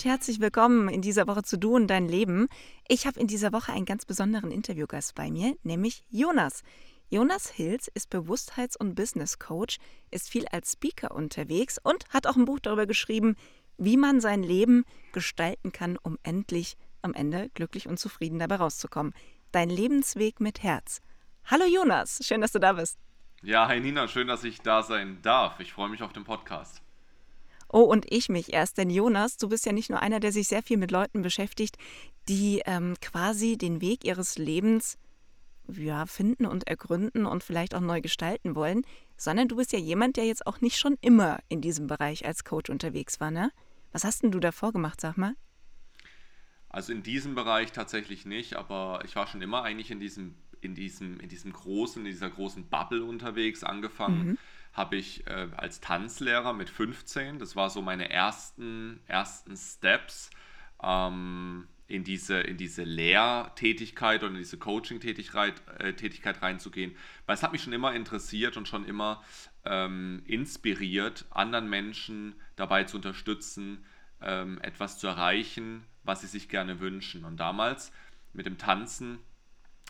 Und herzlich willkommen in dieser Woche zu Du und dein Leben. Ich habe in dieser Woche einen ganz besonderen Interviewgast bei mir, nämlich Jonas. Jonas Hilz ist Bewusstheits- und Business Coach, ist viel als Speaker unterwegs und hat auch ein Buch darüber geschrieben, wie man sein Leben gestalten kann, um endlich am Ende glücklich und zufrieden dabei rauszukommen. Dein Lebensweg mit Herz. Hallo Jonas, schön, dass du da bist. Ja, hi Nina, schön, dass ich da sein darf. Ich freue mich auf den Podcast. Oh, und ich mich erst, denn Jonas, du bist ja nicht nur einer, der sich sehr viel mit Leuten beschäftigt, die ähm, quasi den Weg ihres Lebens ja, finden und ergründen und vielleicht auch neu gestalten wollen, sondern du bist ja jemand, der jetzt auch nicht schon immer in diesem Bereich als Coach unterwegs war, ne? Was hast denn du davor gemacht, sag mal? Also in diesem Bereich tatsächlich nicht, aber ich war schon immer eigentlich in diesem, in diesem, in diesem großen, in dieser großen Bubble unterwegs, angefangen. Mhm habe ich äh, als Tanzlehrer mit 15, das war so meine ersten, ersten Steps ähm, in diese, in diese Lehrtätigkeit und in diese Coaching-Tätigkeit äh, reinzugehen, weil es hat mich schon immer interessiert und schon immer ähm, inspiriert, anderen Menschen dabei zu unterstützen, ähm, etwas zu erreichen, was sie sich gerne wünschen. Und damals mit dem Tanzen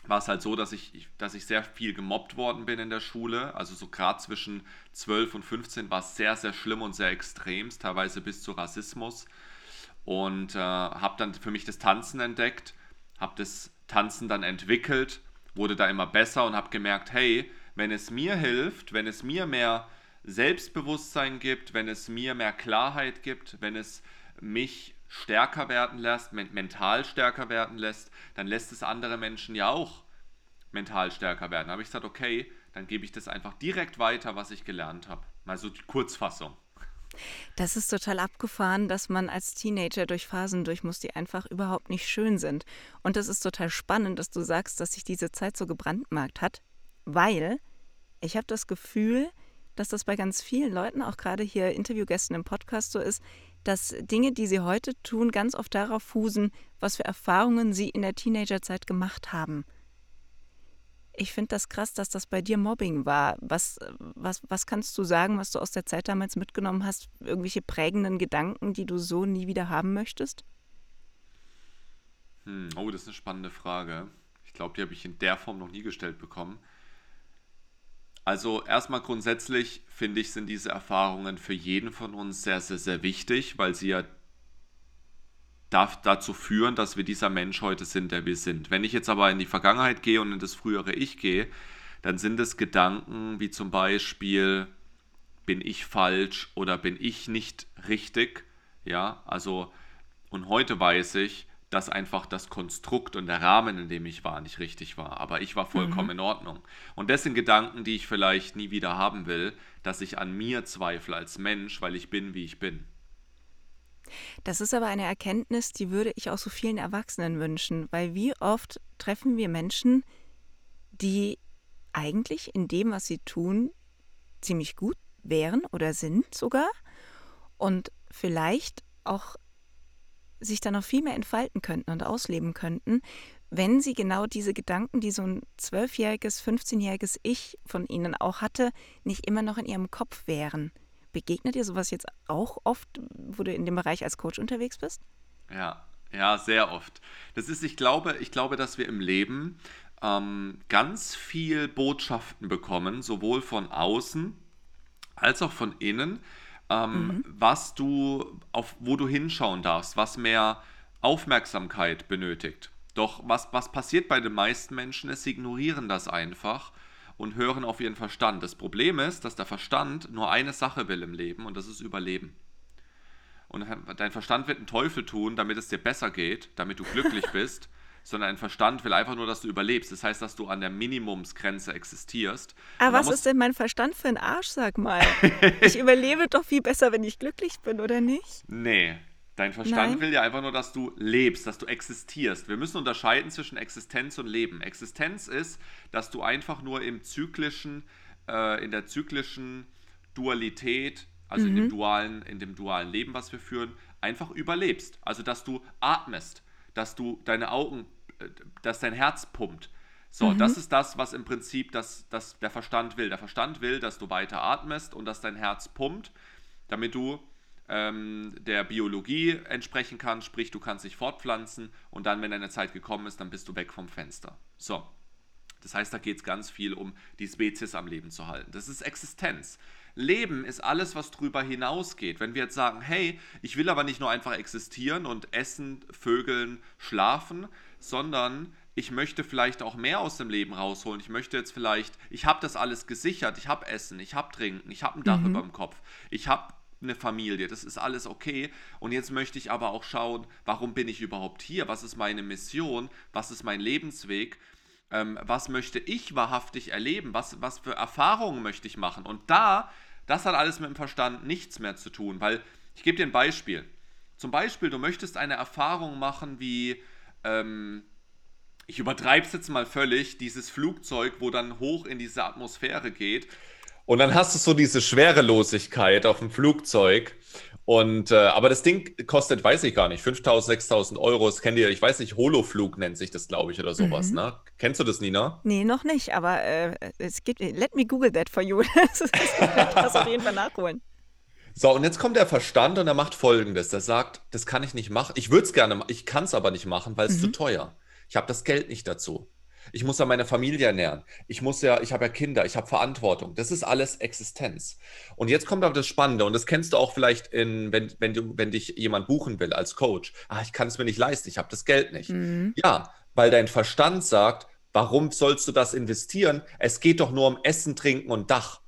war es halt so, dass ich, dass ich sehr viel gemobbt worden bin in der Schule. Also so gerade zwischen 12 und 15 war es sehr, sehr schlimm und sehr extrem, teilweise bis zu Rassismus. Und äh, habe dann für mich das Tanzen entdeckt, habe das Tanzen dann entwickelt, wurde da immer besser und habe gemerkt, hey, wenn es mir hilft, wenn es mir mehr Selbstbewusstsein gibt, wenn es mir mehr Klarheit gibt, wenn es mich stärker werden lässt, mental stärker werden lässt, dann lässt es andere Menschen ja auch mental stärker werden. Da habe ich gesagt, okay, dann gebe ich das einfach direkt weiter, was ich gelernt habe. Mal so die Kurzfassung. Das ist total abgefahren, dass man als Teenager durch Phasen durch muss, die einfach überhaupt nicht schön sind. Und das ist total spannend, dass du sagst, dass sich diese Zeit so gebrandmarkt hat, weil ich habe das Gefühl, dass das bei ganz vielen Leuten, auch gerade hier Interviewgästen im Podcast so ist, dass Dinge, die sie heute tun, ganz oft darauf fußen, was für Erfahrungen sie in der Teenagerzeit gemacht haben. Ich finde das krass, dass das bei dir Mobbing war. Was, was, was kannst du sagen, was du aus der Zeit damals mitgenommen hast? Irgendwelche prägenden Gedanken, die du so nie wieder haben möchtest? Hm, oh, das ist eine spannende Frage. Ich glaube, die habe ich in der Form noch nie gestellt bekommen. Also erstmal grundsätzlich finde ich, sind diese Erfahrungen für jeden von uns sehr, sehr, sehr wichtig, weil sie ja dazu führen, dass wir dieser Mensch heute sind, der wir sind. Wenn ich jetzt aber in die Vergangenheit gehe und in das frühere Ich gehe, dann sind es Gedanken wie zum Beispiel, bin ich falsch oder bin ich nicht richtig? Ja, also, und heute weiß ich, dass einfach das Konstrukt und der Rahmen, in dem ich war, nicht richtig war. Aber ich war vollkommen mhm. in Ordnung. Und das sind Gedanken, die ich vielleicht nie wieder haben will, dass ich an mir zweifle als Mensch, weil ich bin, wie ich bin. Das ist aber eine Erkenntnis, die würde ich auch so vielen Erwachsenen wünschen, weil wie oft treffen wir Menschen, die eigentlich in dem, was sie tun, ziemlich gut wären oder sind sogar und vielleicht auch sich dann noch viel mehr entfalten könnten und ausleben könnten, wenn sie genau diese Gedanken, die so ein zwölfjähriges, 15-jähriges Ich von ihnen auch hatte, nicht immer noch in ihrem Kopf wären. Begegnet dir sowas jetzt auch oft, wo du in dem Bereich als Coach unterwegs bist? Ja, ja, sehr oft. Das ist, ich glaube, ich glaube, dass wir im Leben ähm, ganz viel Botschaften bekommen, sowohl von außen als auch von innen, ähm, mhm. was du, auf wo du hinschauen darfst, was mehr Aufmerksamkeit benötigt. Doch was, was passiert bei den meisten Menschen ist, sie ignorieren das einfach und hören auf ihren Verstand. Das Problem ist, dass der Verstand nur eine Sache will im Leben und das ist Überleben. Und dein Verstand wird einen Teufel tun, damit es dir besser geht, damit du glücklich bist sondern ein Verstand will einfach nur, dass du überlebst. Das heißt, dass du an der Minimumsgrenze existierst. Aber was ist denn mein Verstand für ein Arsch, sag mal? ich überlebe doch viel besser, wenn ich glücklich bin, oder nicht? Nee. Dein Verstand Nein. will ja einfach nur, dass du lebst, dass du existierst. Wir müssen unterscheiden zwischen Existenz und Leben. Existenz ist, dass du einfach nur im zyklischen, äh, in der zyklischen Dualität, also mhm. in, dem mhm. dualen, in dem dualen Leben, was wir führen, einfach überlebst. Also, dass du atmest dass du deine Augen, äh, dass dein Herz pumpt. So, mhm. das ist das, was im Prinzip das, das der Verstand will. Der Verstand will, dass du weiter atmest und dass dein Herz pumpt, damit du ähm, der Biologie entsprechen kann, sprich du kannst dich fortpflanzen und dann, wenn deine Zeit gekommen ist, dann bist du weg vom Fenster. So. Das heißt, da geht es ganz viel um die Spezies am Leben zu halten. Das ist Existenz. Leben ist alles, was drüber hinausgeht. Wenn wir jetzt sagen, hey, ich will aber nicht nur einfach existieren und essen, vögeln, schlafen, sondern ich möchte vielleicht auch mehr aus dem Leben rausholen. Ich möchte jetzt vielleicht, ich habe das alles gesichert, ich habe Essen, ich habe Trinken, ich habe ein Dach mhm. über dem Kopf, ich habe eine Familie, das ist alles okay. Und jetzt möchte ich aber auch schauen, warum bin ich überhaupt hier? Was ist meine Mission? Was ist mein Lebensweg? Ähm, was möchte ich wahrhaftig erleben? Was, was für Erfahrungen möchte ich machen? Und da, das hat alles mit dem Verstand nichts mehr zu tun, weil ich gebe dir ein Beispiel. Zum Beispiel, du möchtest eine Erfahrung machen wie, ähm, ich übertreibe es jetzt mal völlig, dieses Flugzeug, wo dann hoch in diese Atmosphäre geht. Und dann hast du so diese Schwerelosigkeit auf dem Flugzeug und, äh, aber das Ding kostet, weiß ich gar nicht, 5.000, 6.000 Euro. Das kennt ihr, ich weiß nicht, Holoflug nennt sich das, glaube ich, oder sowas, mhm. ne? Kennst du das, Nina? Nee, noch nicht, aber äh, es gibt, let me Google that for you. das, ist, das auf jeden Fall nachholen. So, und jetzt kommt der Verstand und er macht folgendes. Der sagt, das kann ich nicht machen. Ich würde es gerne machen, ich kann es aber nicht machen, weil es mhm. zu teuer. Ich habe das Geld nicht dazu. Ich muss ja meine Familie ernähren. Ich muss ja, ich habe ja Kinder, ich habe Verantwortung. Das ist alles Existenz. Und jetzt kommt aber das Spannende, und das kennst du auch vielleicht, in, wenn, wenn, du, wenn dich jemand buchen will als Coach. Ah, ich kann es mir nicht leisten, ich habe das Geld nicht. Mhm. Ja, weil dein Verstand sagt, warum sollst du das investieren? Es geht doch nur um Essen, Trinken und Dach.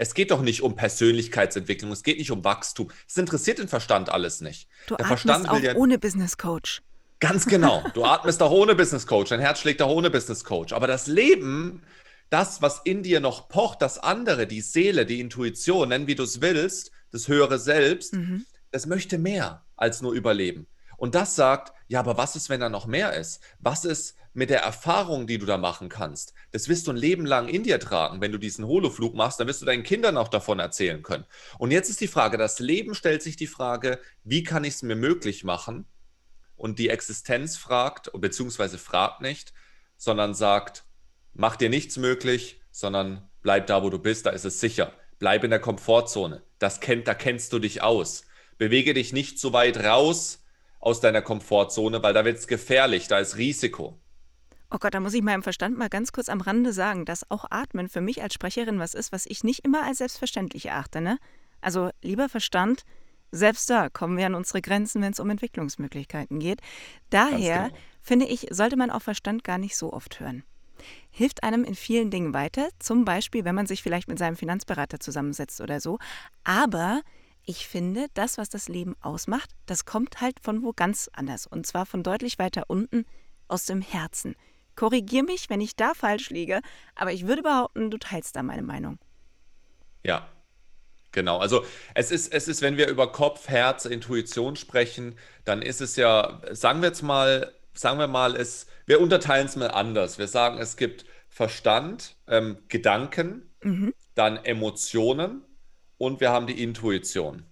Es geht doch nicht um Persönlichkeitsentwicklung, es geht nicht um Wachstum. Es interessiert den Verstand alles nicht. Du Der Verstand will ja ohne Business Coach. Ganz genau. Du atmest auch ohne Business Coach, dein Herz schlägt auch ohne Business Coach. Aber das Leben, das, was in dir noch pocht, das andere, die Seele, die Intuition, nennen wie du es willst, das höhere Selbst, mhm. das möchte mehr als nur überleben. Und das sagt, ja, aber was ist, wenn da noch mehr ist? Was ist mit der Erfahrung, die du da machen kannst? Das wirst du ein Leben lang in dir tragen. Wenn du diesen Holoflug machst, dann wirst du deinen Kindern auch davon erzählen können. Und jetzt ist die Frage, das Leben stellt sich die Frage, wie kann ich es mir möglich machen, und die Existenz fragt, beziehungsweise fragt nicht, sondern sagt, mach dir nichts möglich, sondern bleib da, wo du bist, da ist es sicher. Bleib in der Komfortzone. Das kennt, da kennst du dich aus. Bewege dich nicht so weit raus aus deiner Komfortzone, weil da wird es gefährlich, da ist Risiko. Oh Gott, da muss ich meinem Verstand mal ganz kurz am Rande sagen, dass auch Atmen für mich als Sprecherin was ist, was ich nicht immer als selbstverständlich erachte. Ne? Also, lieber Verstand, selbst da kommen wir an unsere Grenzen, wenn es um Entwicklungsmöglichkeiten geht. Daher genau. finde ich, sollte man auf Verstand gar nicht so oft hören. Hilft einem in vielen Dingen weiter, zum Beispiel, wenn man sich vielleicht mit seinem Finanzberater zusammensetzt oder so. Aber ich finde, das, was das Leben ausmacht, das kommt halt von wo ganz anders. Und zwar von deutlich weiter unten aus dem Herzen. Korrigier mich, wenn ich da falsch liege, aber ich würde behaupten, du teilst da meine Meinung. Ja, Genau, also es ist, es ist, wenn wir über Kopf, Herz, Intuition sprechen, dann ist es ja, sagen wir jetzt mal, sagen wir mal, es, wir unterteilen es mal anders. Wir sagen, es gibt Verstand, ähm, Gedanken, mhm. dann Emotionen und wir haben die Intuition.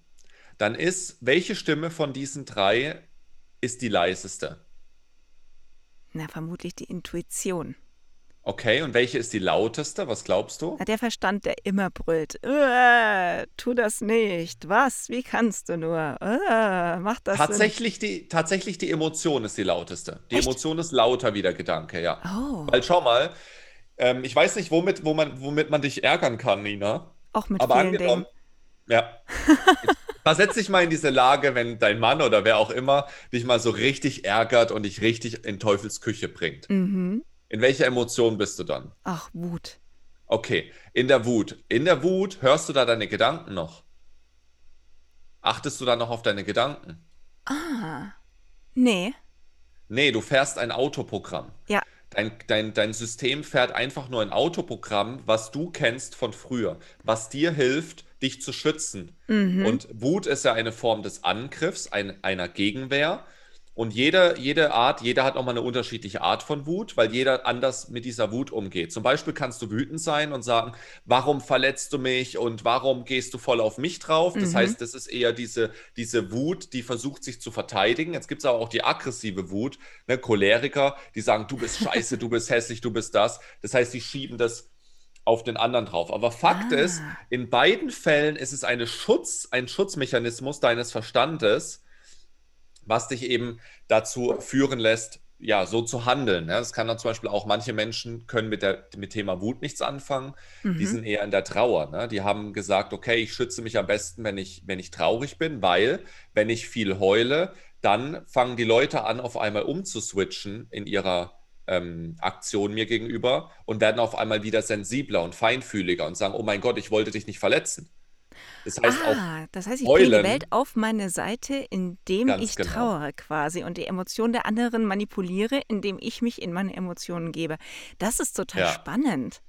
Dann ist, welche Stimme von diesen drei ist die leiseste? Na, vermutlich die Intuition. Okay, und welche ist die lauteste? Was glaubst du? Der Verstand, der immer brüllt. Äh, tu das nicht. Was? Wie kannst du nur? Äh, mach das. Tatsächlich die, tatsächlich die Emotion ist die lauteste. Die Echt? Emotion ist lauter wie der Gedanke, ja. Oh. Weil schau mal, ähm, ich weiß nicht, womit, wo man, womit man dich ärgern kann, Nina. Auch mit Aber vielen Dingen. Ja. Versetz dich mal in diese Lage, wenn dein Mann oder wer auch immer dich mal so richtig ärgert und dich richtig in Teufels Küche bringt. Mhm. In welcher Emotion bist du dann? Ach, Wut. Okay, in der Wut. In der Wut hörst du da deine Gedanken noch? Achtest du da noch auf deine Gedanken? Ah, nee. Nee, du fährst ein Autoprogramm. Ja. Dein, dein, dein System fährt einfach nur ein Autoprogramm, was du kennst von früher, was dir hilft, dich zu schützen. Mhm. Und Wut ist ja eine Form des Angriffs, ein, einer Gegenwehr. Und jede, jede Art, jeder hat nochmal eine unterschiedliche Art von Wut, weil jeder anders mit dieser Wut umgeht. Zum Beispiel kannst du wütend sein und sagen, warum verletzt du mich und warum gehst du voll auf mich drauf? Das mhm. heißt, das ist eher diese, diese Wut, die versucht, sich zu verteidigen. Jetzt gibt es aber auch die aggressive Wut, ne? Choleriker, die sagen, du bist scheiße, du bist hässlich, du bist das. Das heißt, die schieben das auf den anderen drauf. Aber Fakt Ah. ist, in beiden Fällen ist es eine Schutz, ein Schutzmechanismus deines Verstandes, was dich eben dazu führen lässt, ja, so zu handeln. Ja, das kann dann zum Beispiel auch, manche Menschen können mit der mit Thema Wut nichts anfangen. Die Mhm. sind eher in der Trauer. Ne? Die haben gesagt, okay, ich schütze mich am besten, wenn ich, wenn ich traurig bin, weil wenn ich viel heule, dann fangen die Leute an, auf einmal umzuswitchen in ihrer ähm, Aktion mir gegenüber und werden auf einmal wieder sensibler und feinfühliger und sagen, oh mein Gott, ich wollte dich nicht verletzen. Das heißt auch, Ah, das heißt, ich bringe die Welt auf meine Seite, indem Ganz ich genau. trauere quasi und die Emotionen der anderen manipuliere, indem ich mich in meine Emotionen gebe. Das ist total Ja. spannend.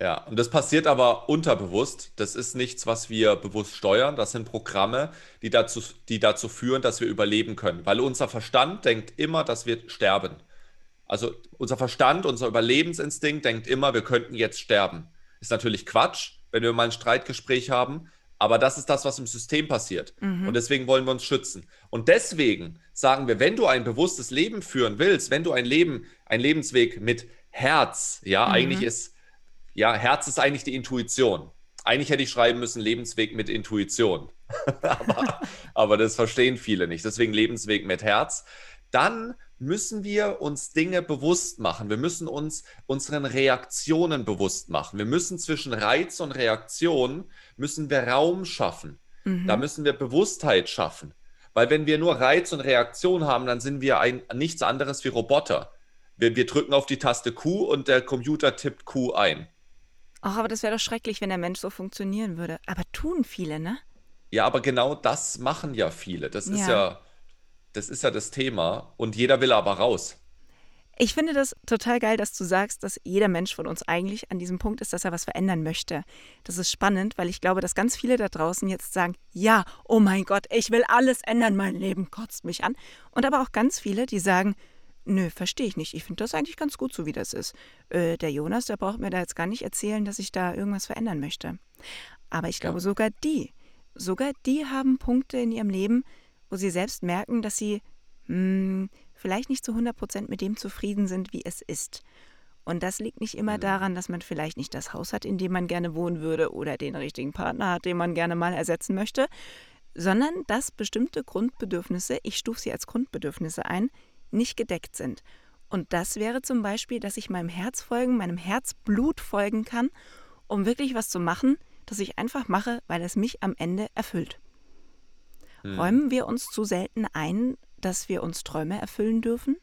Ja, und das passiert aber unterbewusst. Das ist nichts, was wir bewusst steuern. Das sind Programme, die dazu, die dazu führen, dass wir überleben können. Weil unser Verstand denkt immer, dass wir sterben. Also unser Verstand, unser Überlebensinstinkt denkt immer, wir könnten jetzt sterben. Ist natürlich Quatsch, wenn wir mal ein Streitgespräch haben, aber das ist das, was im System passiert. Und deswegen wollen wir uns schützen. Und deswegen sagen wir, wenn du ein bewusstes Leben führen willst, wenn du ein Leben, ein Lebensweg mit Herz, ja, eigentlich ist, ja, Herz ist eigentlich die Intuition. Eigentlich hätte ich schreiben müssen, Lebensweg mit Intuition. aber, aber das verstehen viele nicht. Deswegen Lebensweg mit Herz. Dann müssen wir uns Dinge bewusst machen. Wir müssen uns unseren Reaktionen bewusst machen. Wir müssen zwischen Reiz und Reaktion müssen wir Raum schaffen. Da müssen wir Bewusstheit schaffen. Weil wenn wir nur Reiz und Reaktion haben, dann sind wir ein, nichts anderes wie Roboter. Wir, wir drücken auf die Taste Q und der Computer tippt Q ein. Ach, aber das wäre doch schrecklich, wenn der Mensch so funktionieren würde. Aber tun viele, ne? Ja, aber genau das machen ja viele. Das ist Ja. Ja, das ist ja das Thema. Und jeder will aber raus. Ich finde das total geil, dass du sagst, dass jeder Mensch von uns eigentlich an diesem Punkt ist, dass er was verändern möchte. Das ist spannend, weil ich glaube, dass ganz viele da draußen jetzt sagen, ja, oh mein Gott, ich will alles ändern, mein Leben kotzt mich an. Und aber auch ganz viele, die sagen, nö, verstehe ich nicht, ich finde das eigentlich ganz gut, so wie das ist. Äh, der Jonas, der braucht mir da jetzt gar nicht erzählen, dass ich da irgendwas verändern möchte. Aber ich glaube, sogar die, sogar die haben Punkte in ihrem Leben, wo sie selbst merken, dass sie hm, vielleicht nicht zu 100% mit dem zufrieden sind, wie es ist. Und das liegt nicht immer daran, dass man vielleicht nicht das Haus hat, in dem man gerne wohnen würde oder den richtigen Partner hat, den man gerne mal ersetzen möchte, sondern dass bestimmte Grundbedürfnisse, ich stufe sie als Grundbedürfnisse ein, nicht gedeckt sind. Und das wäre zum Beispiel, dass ich meinem Herz folgen, meinem Herzblut folgen kann, um wirklich was zu machen, das ich einfach mache, weil es mich am Ende erfüllt. Räumen wir uns zu selten ein, dass wir uns Träume erfüllen dürfen?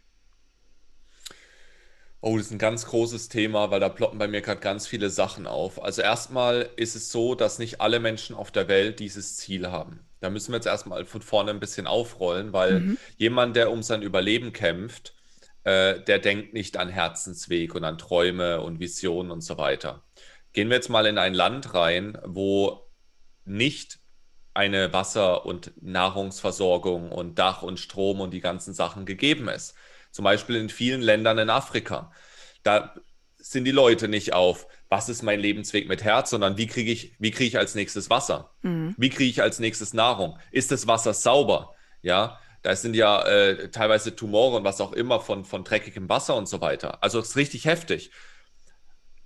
Oh, das ist ein ganz großes Thema, weil da ploppen bei mir gerade ganz viele Sachen auf. Also erstmal ist es so, dass nicht alle Menschen auf der Welt dieses Ziel haben. Da müssen wir jetzt erstmal von vorne ein bisschen aufrollen, weil jemand, der um sein Überleben kämpft, äh, der denkt nicht an Herzensweg und an Träume und Visionen und so weiter. Gehen wir jetzt mal in ein Land rein, wo nicht eine Wasser- und Nahrungsversorgung und Dach und Strom und die ganzen Sachen gegeben ist. Zum Beispiel in vielen Ländern in Afrika. Da sind die Leute nicht auf, was ist mein Lebensweg mit Herz, sondern wie kriege ich, wie kriege ich als nächstes Wasser? Wie kriege ich als nächstes Nahrung? Ist das Wasser sauber? Ja, da sind ja äh, teilweise Tumore und was auch immer von, von dreckigem Wasser und so weiter. Also es ist richtig heftig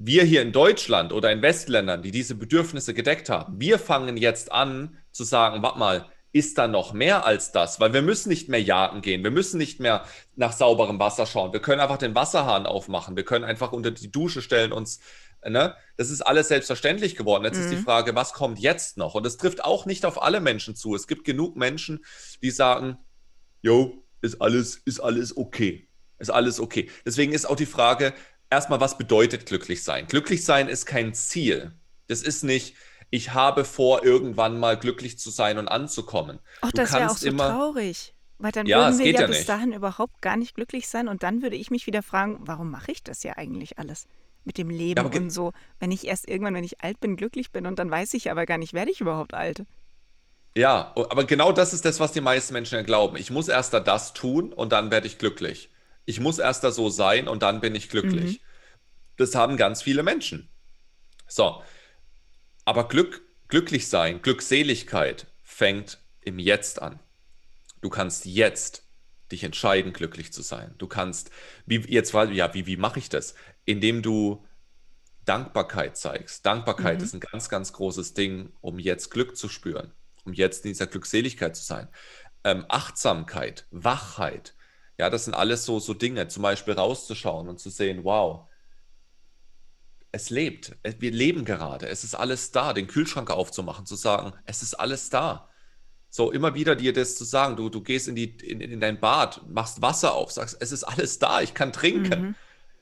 wir hier in Deutschland oder in Westländern, die diese Bedürfnisse gedeckt haben, wir fangen jetzt an zu sagen, warte mal, ist da noch mehr als das? Weil wir müssen nicht mehr jagen gehen, wir müssen nicht mehr nach sauberem Wasser schauen, wir können einfach den Wasserhahn aufmachen, wir können einfach unter die Dusche stellen, uns, ne? Das ist alles selbstverständlich geworden. Jetzt ist die Frage, was kommt jetzt noch? Und es trifft auch nicht auf alle Menschen zu. Es gibt genug Menschen, die sagen, jo, ist alles, ist alles okay. Ist alles okay. Deswegen ist auch die Frage, erstmal, was bedeutet glücklich sein? Glücklich sein ist kein Ziel. Das ist nicht, ich habe vor, irgendwann mal glücklich zu sein und anzukommen. Ach, Du das wäre auch so immer- traurig. Weil dann Ja, würden wir ja, ja bis dahin überhaupt gar nicht glücklich sein und dann würde ich mich wieder fragen, warum mache ich das ja eigentlich alles mit dem Leben ge- und so, wenn ich erst irgendwann, wenn ich alt bin, glücklich bin und dann weiß ich aber gar nicht, werde ich überhaupt alt. Ja, aber genau das ist das, was die meisten Menschen ja glauben. Ich muss erst da das tun und dann werde ich glücklich. Ich muss erst da so sein und dann bin ich glücklich. Das haben ganz viele Menschen. So, aber Glück, glücklich sein, Glückseligkeit fängt im Jetzt an. Du kannst jetzt dich entscheiden, glücklich zu sein. Du kannst, wie jetzt war, ja, wie, wie mache ich das? Indem du Dankbarkeit zeigst. Dankbarkeit mhm. ist ein ganz, ganz großes Ding, um jetzt Glück zu spüren, um jetzt in dieser Glückseligkeit zu sein. Ähm, Achtsamkeit, Wachheit, ja, das sind alles so, so Dinge, zum Beispiel rauszuschauen und zu sehen, wow, es lebt, wir leben gerade, es ist alles da, den Kühlschrank aufzumachen, zu sagen, es ist alles da. So immer wieder dir das zu sagen, du, du gehst in, die, in, in dein Bad, machst Wasser auf, sagst, es ist alles da, ich kann trinken. Mhm.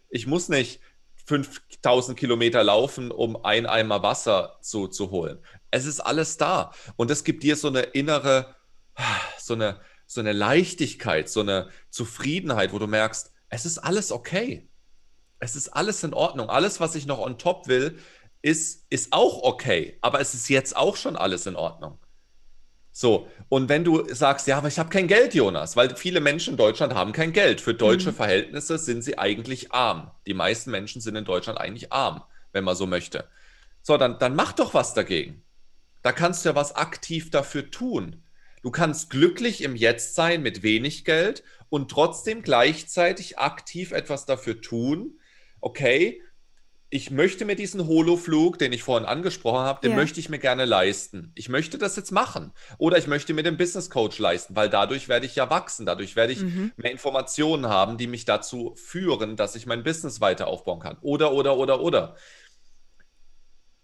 Ich muss nicht 5000 Kilometer laufen, um ein Eimer Wasser zu, zu holen. Es ist alles da. Und es gibt dir so eine innere, so eine, so eine Leichtigkeit, so eine Zufriedenheit, wo du merkst, es ist alles okay. Es ist alles in Ordnung. Alles, was ich noch on top will, ist, ist auch okay. Aber es ist jetzt auch schon alles in Ordnung. So, und wenn du sagst, ja, aber ich habe kein Geld, Jonas, weil viele Menschen in Deutschland haben kein Geld. Für deutsche mhm. Verhältnisse sind sie eigentlich arm. Die meisten Menschen sind in Deutschland eigentlich arm, wenn man so möchte. So, dann, dann mach doch was dagegen. Da kannst du ja was aktiv dafür tun. Du kannst glücklich im Jetzt sein mit wenig Geld und trotzdem gleichzeitig aktiv etwas dafür tun. Okay, ich möchte mir diesen Holoflug, den ich vorhin angesprochen habe, den ja. möchte ich mir gerne leisten. Ich möchte das jetzt machen. Oder ich möchte mir den Business Coach leisten, weil dadurch werde ich ja wachsen. Dadurch werde ich mhm. mehr Informationen haben, die mich dazu führen, dass ich mein Business weiter aufbauen kann. Oder, oder, oder, oder.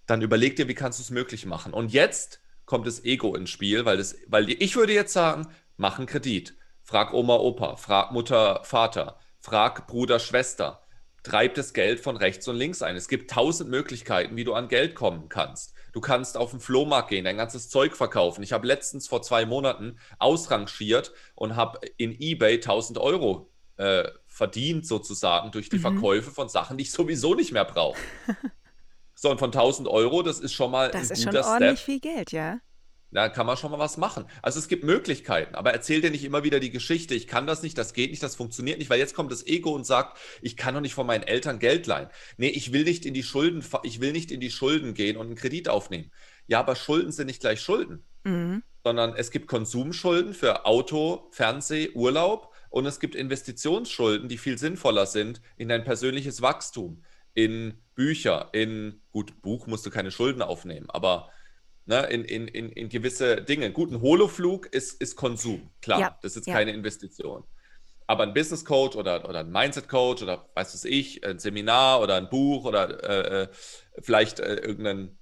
Dann überleg dir, wie kannst du es möglich machen. Und jetzt kommt das Ego ins Spiel, weil, das, weil ich würde jetzt sagen, mach einen Kredit. Frag Oma, Opa, frag Mutter, Vater, frag Bruder, Schwester treibt das Geld von rechts und links ein. Es gibt tausend Möglichkeiten, wie du an Geld kommen kannst. Du kannst auf den Flohmarkt gehen, dein ganzes Zeug verkaufen. Ich habe letztens vor zwei Monaten ausrangiert und habe in eBay 1000 Euro äh, verdient, sozusagen, durch die mhm. Verkäufe von Sachen, die ich sowieso nicht mehr brauche. so, und von 1000 Euro, das ist schon mal das ein ist guter schon ordentlich Step. viel Geld, ja. Da kann man schon mal was machen. Also es gibt Möglichkeiten, aber erzähl dir nicht immer wieder die Geschichte, ich kann das nicht, das geht nicht, das funktioniert nicht, weil jetzt kommt das Ego und sagt, ich kann doch nicht von meinen Eltern Geld leihen. Nee, ich will nicht in die Schulden, ich will nicht in die Schulden gehen und einen Kredit aufnehmen. Ja, aber Schulden sind nicht gleich Schulden, mhm. sondern es gibt Konsumschulden für Auto, Fernseh, Urlaub und es gibt Investitionsschulden, die viel sinnvoller sind in dein persönliches Wachstum, in Bücher, in, gut, Buch musst du keine Schulden aufnehmen, aber ne, in, in, in, in gewisse Dinge. Gut, ein Holoflug ist, ist Konsum, klar, ja, das ist ja. keine Investition. Aber ein Business Coach oder, oder ein Mindset Coach oder weiß was ich, ein Seminar oder ein Buch oder äh, äh, vielleicht äh, irgendein,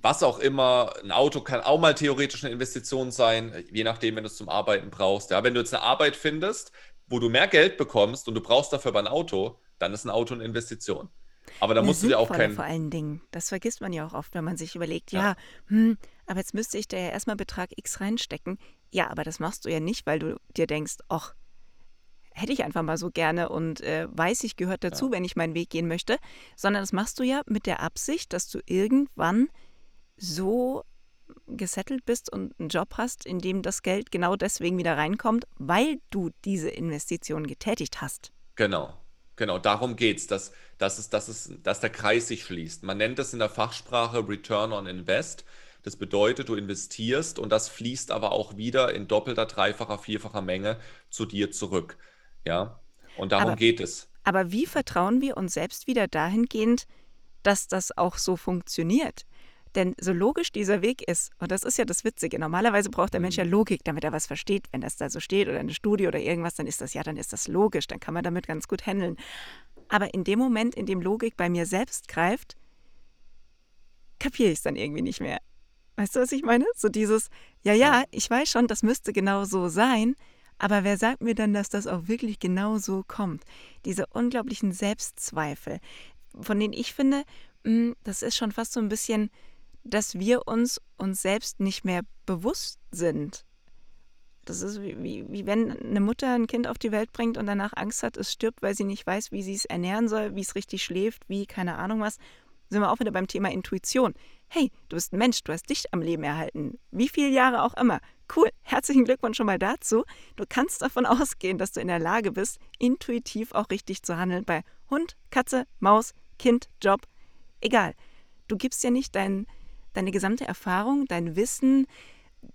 was auch immer, ein Auto kann auch mal theoretisch eine Investition sein, je nachdem, wenn du es zum Arbeiten brauchst. Ja, wenn du jetzt eine Arbeit findest, wo du mehr Geld bekommst und du brauchst dafür aber ein Auto, dann ist ein Auto eine Investition. Aber da musst du dir auch kein. vor allen Dingen. Das vergisst man ja auch oft, wenn man sich überlegt, ja, ja hm, aber jetzt müsste ich da ja erstmal Betrag X reinstecken. Ja, aber das machst du ja nicht, weil du dir denkst, ach, hätte ich einfach mal so gerne und äh, weiß ich, gehört dazu, ja. wenn ich meinen Weg gehen möchte, sondern das machst du ja mit der Absicht, dass du irgendwann so gesettelt bist und einen Job hast, in dem das Geld genau deswegen wieder reinkommt, weil du diese Investition getätigt hast. Genau, Genau, darum geht es, dass, dass, es, dass, es, dass der Kreis sich schließt. Man nennt das in der Fachsprache Return on Invest. Das bedeutet, du investierst und das fließt aber auch wieder in doppelter, dreifacher, vierfacher Menge zu dir zurück. Ja, und darum aber, geht es. Aber wie vertrauen wir uns selbst wieder dahingehend, dass das auch so funktioniert? Denn so logisch dieser Weg ist, und das ist ja das Witzige, normalerweise braucht der Mensch ja mhm. Logik, damit er was versteht. Wenn das da so steht oder eine Studie oder irgendwas, dann ist das ja, dann ist das logisch, dann kann man damit ganz gut handeln. Aber in dem Moment, in dem Logik bei mir selbst greift, kapiere ich es dann irgendwie nicht mehr. Weißt du, was ich meine? So dieses, ja, ja, ich weiß schon, das müsste genau so sein, aber wer sagt mir dann, dass das auch wirklich genau so kommt? Diese unglaublichen Selbstzweifel, von denen ich finde, hm, das ist schon fast so ein bisschen dass wir uns uns selbst nicht mehr bewusst sind. Das ist wie, wie, wie, wenn eine Mutter ein Kind auf die Welt bringt und danach Angst hat, es stirbt, weil sie nicht weiß, wie sie es ernähren soll, wie es richtig schläft, wie keine Ahnung was. Sind wir auch wieder beim Thema Intuition. Hey, du bist ein Mensch, du hast dich am Leben erhalten. Wie viele Jahre auch immer. Cool, herzlichen Glückwunsch schon mal dazu. Du kannst davon ausgehen, dass du in der Lage bist, intuitiv auch richtig zu handeln bei Hund, Katze, Maus, Kind, Job. Egal. Du gibst ja nicht deinen deine gesamte Erfahrung, dein Wissen,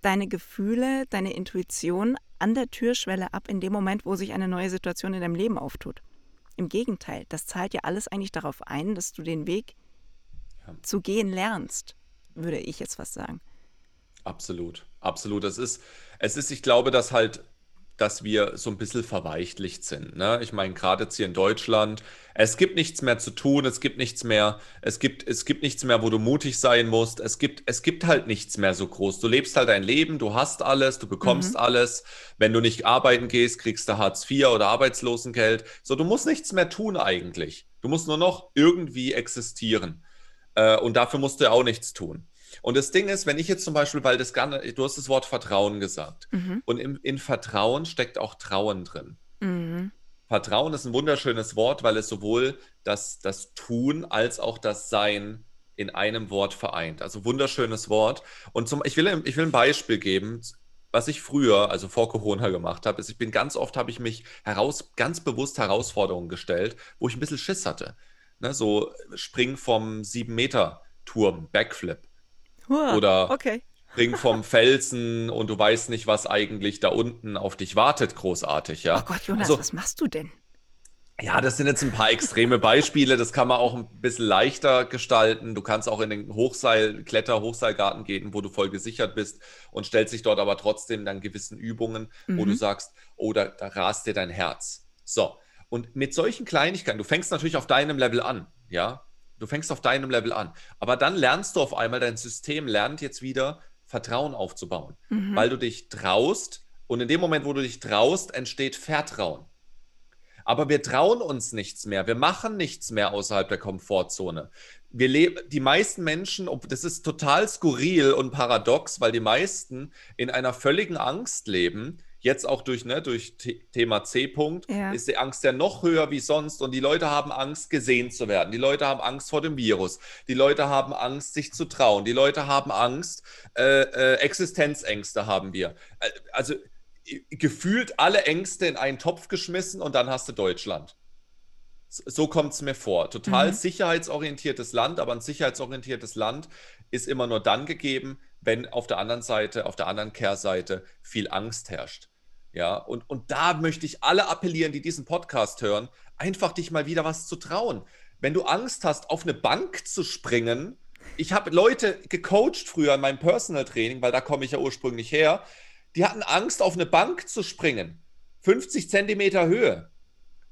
deine Gefühle, deine Intuition an der Türschwelle ab in dem Moment, wo sich eine neue Situation in deinem Leben auftut. Im Gegenteil, das zahlt ja alles eigentlich darauf ein, dass du den Weg ja. zu gehen lernst, würde ich jetzt was sagen. Absolut, absolut. Es ist, es ist, ich glaube, dass halt dass wir so ein bisschen verweichlicht sind. Ne? Ich meine, gerade jetzt hier in Deutschland, es gibt nichts mehr zu tun, es gibt nichts mehr, es gibt, es gibt nichts mehr, wo du mutig sein musst. Es gibt, es gibt halt nichts mehr so groß. Du lebst halt dein Leben, du hast alles, du bekommst mhm. alles. Wenn du nicht arbeiten gehst, kriegst du Hartz IV oder Arbeitslosengeld. So, du musst nichts mehr tun eigentlich. Du musst nur noch irgendwie existieren. Äh, und dafür musst du ja auch nichts tun. Und das Ding ist, wenn ich jetzt zum Beispiel, weil das gerne, du hast das Wort Vertrauen gesagt. Mhm. Und im, in Vertrauen steckt auch Trauen drin. Mhm. Vertrauen ist ein wunderschönes Wort, weil es sowohl das, das Tun als auch das Sein in einem Wort vereint. Also wunderschönes Wort. Und zum, ich, will, ich will ein Beispiel geben, was ich früher, also vor Corona gemacht habe, ist, ich bin ganz oft, habe ich mich heraus, ganz bewusst Herausforderungen gestellt, wo ich ein bisschen Schiss hatte. Ne, so spring vom 7-Meter-Turm, Backflip. Oder okay. spring vom Felsen und du weißt nicht, was eigentlich da unten auf dich wartet, großartig, ja. Oh Gott, Jonas, also, was machst du denn? Ja, das sind jetzt ein paar extreme Beispiele. Das kann man auch ein bisschen leichter gestalten. Du kannst auch in den Hochseil, Kletter, Hochseilgarten gehen, wo du voll gesichert bist und stellst dich dort aber trotzdem dann gewissen Übungen, mhm. wo du mhm. sagst, oh, da, da rast dir dein Herz. So. Und mit solchen Kleinigkeiten, du fängst natürlich auf deinem Level an, ja. Du fängst auf deinem Level an. Aber dann lernst du auf einmal, dein System lernt jetzt wieder, Vertrauen aufzubauen, mhm. weil du dich traust. Und in dem Moment, wo du dich traust, entsteht Vertrauen. Aber wir trauen uns nichts mehr. Wir machen nichts mehr außerhalb der Komfortzone. Wir leben, die meisten Menschen, das ist total skurril und paradox, weil die meisten in einer völligen Angst leben, Jetzt auch durch, ne, durch Thema C-Punkt ja. ist die Angst ja noch höher wie sonst und die Leute haben Angst, gesehen zu werden. Die Leute haben Angst vor dem Virus. Die Leute haben Angst, sich zu trauen. Die Leute haben Angst, äh, äh, Existenzängste haben wir. Äh, also gefühlt alle Ängste in einen Topf geschmissen und dann hast du Deutschland. So kommt es mir vor. Total mhm. sicherheitsorientiertes Land, aber ein sicherheitsorientiertes Land ist immer nur dann gegeben, wenn auf der anderen Seite, auf der anderen Kehrseite viel Angst herrscht. Ja, und, und da möchte ich alle appellieren, die diesen Podcast hören, einfach dich mal wieder was zu trauen. Wenn du Angst hast, auf eine Bank zu springen, ich habe Leute gecoacht früher in meinem Personal Training, weil da komme ich ja ursprünglich her, die hatten Angst, auf eine Bank zu springen. 50 Zentimeter Höhe.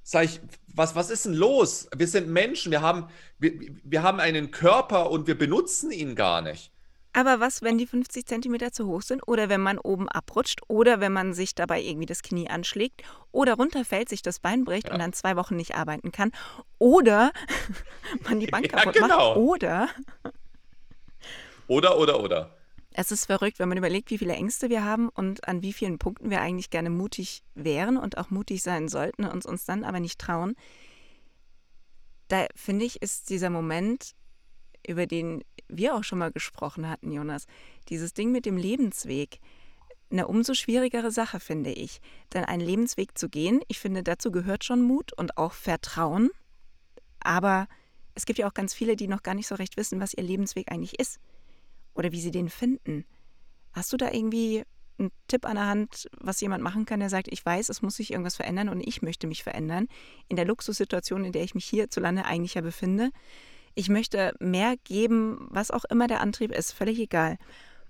Sag ich, was, was ist denn los? Wir sind Menschen, wir haben, wir, wir haben einen Körper und wir benutzen ihn gar nicht. Aber was, wenn die 50 Zentimeter zu hoch sind oder wenn man oben abrutscht oder wenn man sich dabei irgendwie das Knie anschlägt oder runterfällt, sich das Bein bricht ja. und dann zwei Wochen nicht arbeiten kann oder man die Bank kaputt ja, genau. macht oder... Oder, oder, oder. Es ist verrückt, wenn man überlegt, wie viele Ängste wir haben und an wie vielen Punkten wir eigentlich gerne mutig wären und auch mutig sein sollten und uns dann aber nicht trauen. Da finde ich, ist dieser Moment, über den wir auch schon mal gesprochen hatten, Jonas. Dieses Ding mit dem Lebensweg. Eine umso schwierigere Sache, finde ich. Denn einen Lebensweg zu gehen, ich finde, dazu gehört schon Mut und auch Vertrauen. Aber es gibt ja auch ganz viele, die noch gar nicht so recht wissen, was ihr Lebensweg eigentlich ist. Oder wie sie den finden. Hast du da irgendwie einen Tipp an der Hand, was jemand machen kann, der sagt, ich weiß, es muss sich irgendwas verändern und ich möchte mich verändern, in der Luxussituation, in der ich mich hierzulande eigentlich ja befinde, ich möchte mehr geben, was auch immer der Antrieb ist, völlig egal,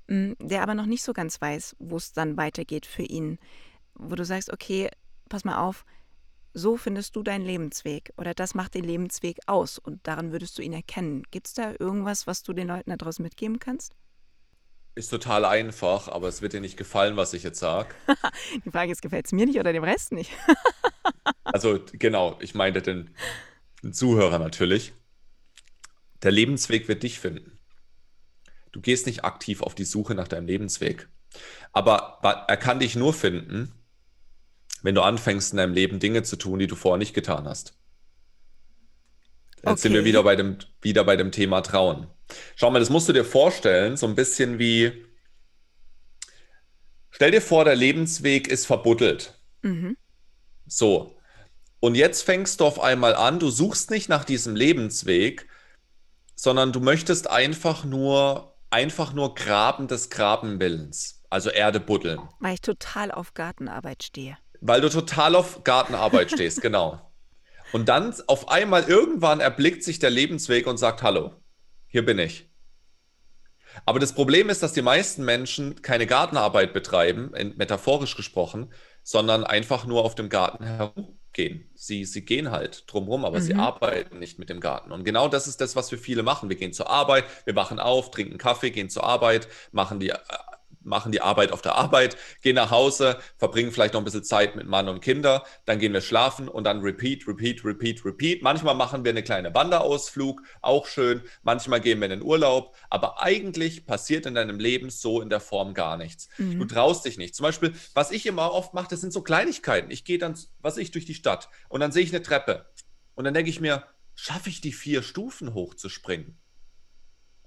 mm, der aber noch nicht so ganz weiß, wo es dann weitergeht für ihn, wo du sagst, okay, pass mal auf, so findest du deinen Lebensweg oder das macht den Lebensweg aus und daran würdest du ihn erkennen. Gibt es da irgendwas, was du den Leuten da draußen mitgeben kannst? Ist total einfach, aber es wird dir nicht gefallen, was ich jetzt sage. Die Frage ist, gefällt es mir nicht oder dem Rest nicht? also genau, ich meinte den, den Zuhörer natürlich. Der Lebensweg wird dich finden. Du gehst nicht aktiv auf die Suche nach deinem Lebensweg. Aber er kann dich nur finden, wenn du anfängst in deinem Leben Dinge zu tun, die du vorher nicht getan hast. Jetzt okay. sind wir wieder bei, dem, wieder bei dem Thema Trauen. Schau mal, das musst du dir vorstellen, so ein bisschen wie, stell dir vor, der Lebensweg ist verbuddelt. Mhm. So. Und jetzt fängst du auf einmal an, du suchst nicht nach diesem Lebensweg, sondern du möchtest einfach nur, einfach nur Graben des Grabenwillens, also Erde buddeln. Weil ich total auf Gartenarbeit stehe. Weil du total auf Gartenarbeit stehst, genau. Und dann auf einmal irgendwann erblickt sich der Lebensweg und sagt Hallo. hier bin ich. Aber das Problem ist, dass die meisten Menschen keine Gartenarbeit betreiben, metaphorisch gesprochen, sondern einfach nur auf dem Garten herumgehen. Sie, sie gehen halt drumherum, aber mhm. sie arbeiten nicht mit dem Garten. Und genau das ist das, was wir viele machen. Wir gehen zur Arbeit, wir wachen auf, trinken Kaffee, gehen zur Arbeit, machen die äh, machen die Arbeit auf der Arbeit, gehen nach Hause, verbringen vielleicht noch ein bisschen Zeit mit Mann und Kinder, dann gehen wir schlafen und dann repeat, repeat, repeat, repeat. Manchmal machen wir eine kleine Wanderausflug, auch schön. Manchmal gehen wir in den Urlaub, aber eigentlich passiert in deinem Leben so in der Form gar nichts. Mhm. Du traust dich nicht. Zum Beispiel, was ich immer oft mache, das sind so Kleinigkeiten. Ich gehe dann, was ich, durch die Stadt und dann sehe ich eine Treppe und dann denke ich mir, schaffe ich die vier Stufen hochzuspringen?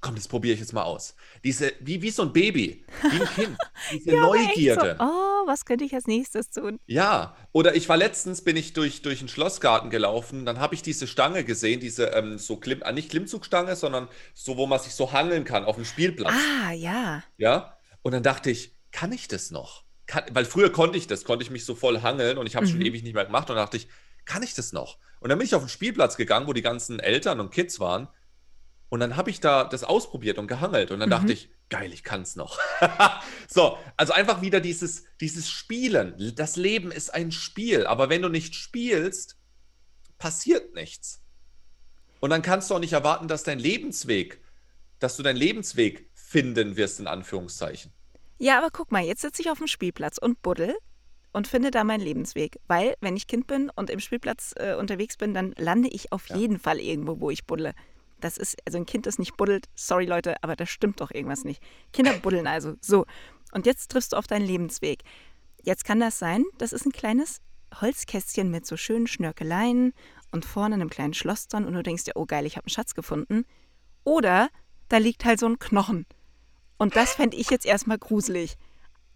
Komm, das probiere ich jetzt mal aus. Diese, wie, wie so ein Baby, wie ein Kind, diese ja, Neugierde. So, oh, was könnte ich als nächstes tun? Ja, oder ich war letztens, bin ich durch, durch einen Schlossgarten gelaufen, dann habe ich diese Stange gesehen, diese ähm, so Klim, ah, nicht Klimmzugstange, sondern so, wo man sich so hangeln kann auf dem Spielplatz. Ah, ja. Ja, und dann dachte ich, kann ich das noch? Kann, weil früher konnte ich das, konnte ich mich so voll hangeln und ich habe es mhm. schon ewig nicht mehr gemacht und dachte ich, kann ich das noch? Und dann bin ich auf den Spielplatz gegangen, wo die ganzen Eltern und Kids waren und dann habe ich da das ausprobiert und gehangelt und dann mhm. dachte ich, geil, ich kann es noch. so, also einfach wieder dieses, dieses Spielen. Das Leben ist ein Spiel, aber wenn du nicht spielst, passiert nichts. Und dann kannst du auch nicht erwarten, dass dein Lebensweg, dass du deinen Lebensweg finden wirst, in Anführungszeichen. Ja, aber guck mal, jetzt sitze ich auf dem Spielplatz und buddel und finde da meinen Lebensweg. Weil, wenn ich Kind bin und im Spielplatz äh, unterwegs bin, dann lande ich auf ja. jeden Fall irgendwo, wo ich buddle. Das ist, also ein Kind, das nicht buddelt, sorry Leute, aber da stimmt doch irgendwas nicht. Kinder buddeln also. So. Und jetzt triffst du auf deinen Lebensweg. Jetzt kann das sein, das ist ein kleines Holzkästchen mit so schönen Schnörkeleien und vorne einem kleinen Schloss dran und du denkst dir, oh geil, ich habe einen Schatz gefunden. Oder da liegt halt so ein Knochen. Und das fände ich jetzt erstmal gruselig.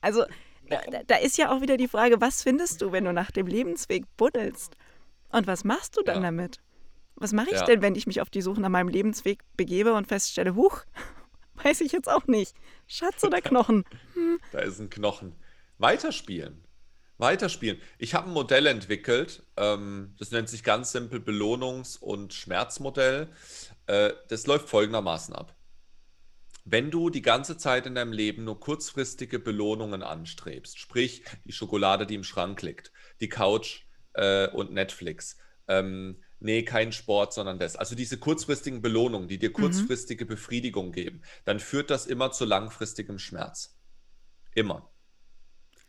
Also, da, da, ist ja auch wieder die Frage, was findest du, wenn du nach dem Lebensweg buddelst? Und was machst du dann ja. damit? Was mache ich ja. denn, wenn ich mich auf die Suche nach meinem Lebensweg begebe und feststelle, huch, weiß ich jetzt auch nicht. Schatz oder Knochen? Hm. Da ist ein Knochen. Weiterspielen. Weiterspielen. Ich habe ein Modell entwickelt, ähm, das nennt sich ganz simpel Belohnungs- und Schmerzmodell. Äh, das läuft folgendermaßen ab. Wenn du die ganze Zeit in deinem Leben nur kurzfristige Belohnungen anstrebst, sprich die Schokolade, die im Schrank liegt, die Couch äh, und Netflix, ähm, nee, kein Sport, sondern das. Also diese kurzfristigen Belohnungen, die dir mhm. kurzfristige mhm. Befriedigung geben, dann führt das immer zu langfristigem Schmerz. Immer.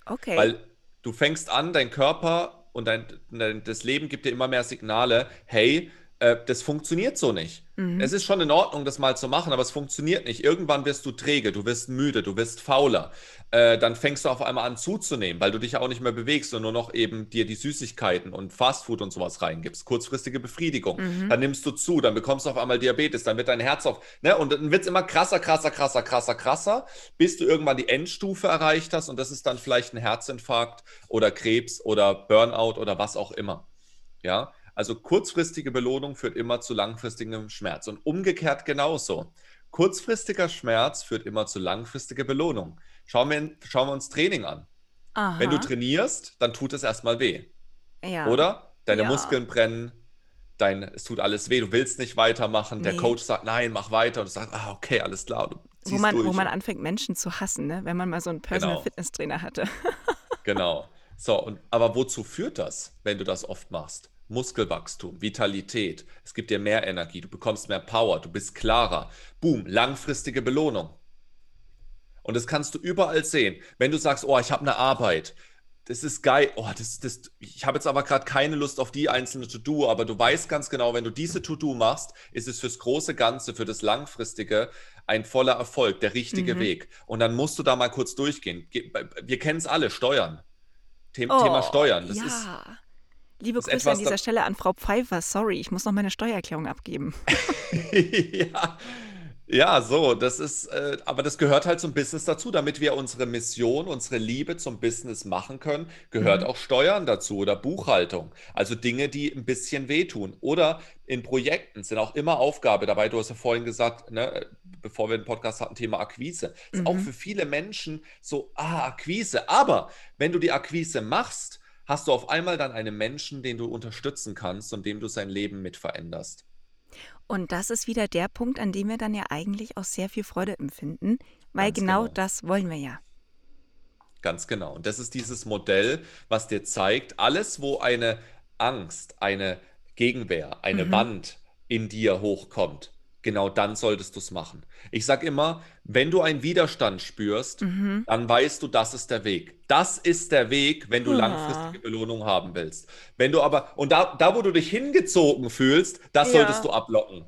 Okay. Weil du fängst an, dein Körper und dein, dein, das Leben gibt dir immer mehr Signale, hey, äh, das funktioniert so nicht. Mhm. Es ist schon in Ordnung, das mal zu machen, aber es funktioniert nicht. Irgendwann wirst du träge, du wirst müde, du wirst fauler. Äh, dann fängst du auf einmal an zuzunehmen, weil du dich auch nicht mehr bewegst und nur noch eben dir die Süßigkeiten und Fastfood und sowas reingibst. Kurzfristige Befriedigung. Mhm. Dann nimmst du zu, dann bekommst du auf einmal Diabetes, dann wird dein Herz auf. Ne? Und dann wird es immer krasser, krasser, krasser, krasser, krasser, bis du irgendwann die Endstufe erreicht hast und das ist dann vielleicht ein Herzinfarkt oder Krebs oder Burnout oder was auch immer. Ja, also kurzfristige Belohnung führt immer zu langfristigem Schmerz und umgekehrt genauso. Kurzfristiger Schmerz führt immer zu langfristiger Belohnung. Schauen wir, schauen wir uns Training an. Aha. Wenn du trainierst, dann tut es erstmal weh. Ja. Oder? Deine ja. Muskeln brennen, dein, es tut alles weh, du willst nicht weitermachen. Nee. Der Coach sagt, nein, mach weiter. Und du sagst, ah, okay, alles klar. wo, man, durch. wo man anfängt, Menschen zu hassen, ne? wenn man mal so einen Personal genau. Fitness Trainer hatte. genau. So, und, aber wozu führt das, wenn du das oft machst? Muskelwachstum, Vitalität. Es gibt dir mehr Energie, du bekommst mehr Power, du bist klarer. Boom, langfristige Belohnung. Und das kannst du überall sehen. Wenn du sagst, oh, ich habe eine Arbeit, das ist geil. Oh, das, das, ich habe jetzt aber gerade keine Lust auf die einzelne To-Do, aber du weißt ganz genau, wenn du diese To-Do machst, ist es fürs große Ganze, für das Langfristige ein voller Erfolg, der richtige mhm. Weg. Und dann musst du da mal kurz durchgehen. Wir kennen es alle, Steuern. Thema, oh, Thema Steuern. Das ja. ist Liebe Grüße an dieser Stelle an Frau Pfeiffer. Sorry, ich muss noch meine Steuererklärung abgeben. ja. Ja, so, das ist, äh, aber das gehört halt zum Business dazu. Damit wir unsere Mission, unsere Liebe zum Business machen können, gehört mhm. auch Steuern dazu oder Buchhaltung. Also Dinge, die ein bisschen wehtun. Oder in Projekten sind auch immer Aufgabe dabei. Du hast ja vorhin gesagt, ne, bevor wir den Podcast hatten, Thema Akquise. Ist mhm. auch für viele Menschen so, ah, Akquise. Aber wenn du die Akquise machst, hast du auf einmal dann einen Menschen, den du unterstützen kannst und dem du sein Leben mit veränderst. Und das ist wieder der Punkt, an dem wir dann ja eigentlich auch sehr viel Freude empfinden, weil genau genau. das wollen wir ja. Ganz genau. Und das ist dieses Modell, was dir zeigt, alles, wo eine Angst, eine Gegenwehr, eine Mhm. Wand in dir hochkommt, genau dann solltest du es machen. Ich sage immer, wenn du einen Widerstand spürst, Mhm. dann weißt du, das ist der Weg. Das ist der Weg, wenn du Ah. langfristige Belohnung haben willst. Wenn du aber, und da, da wo du dich hingezogen fühlst, das Ja. solltest du ablocken.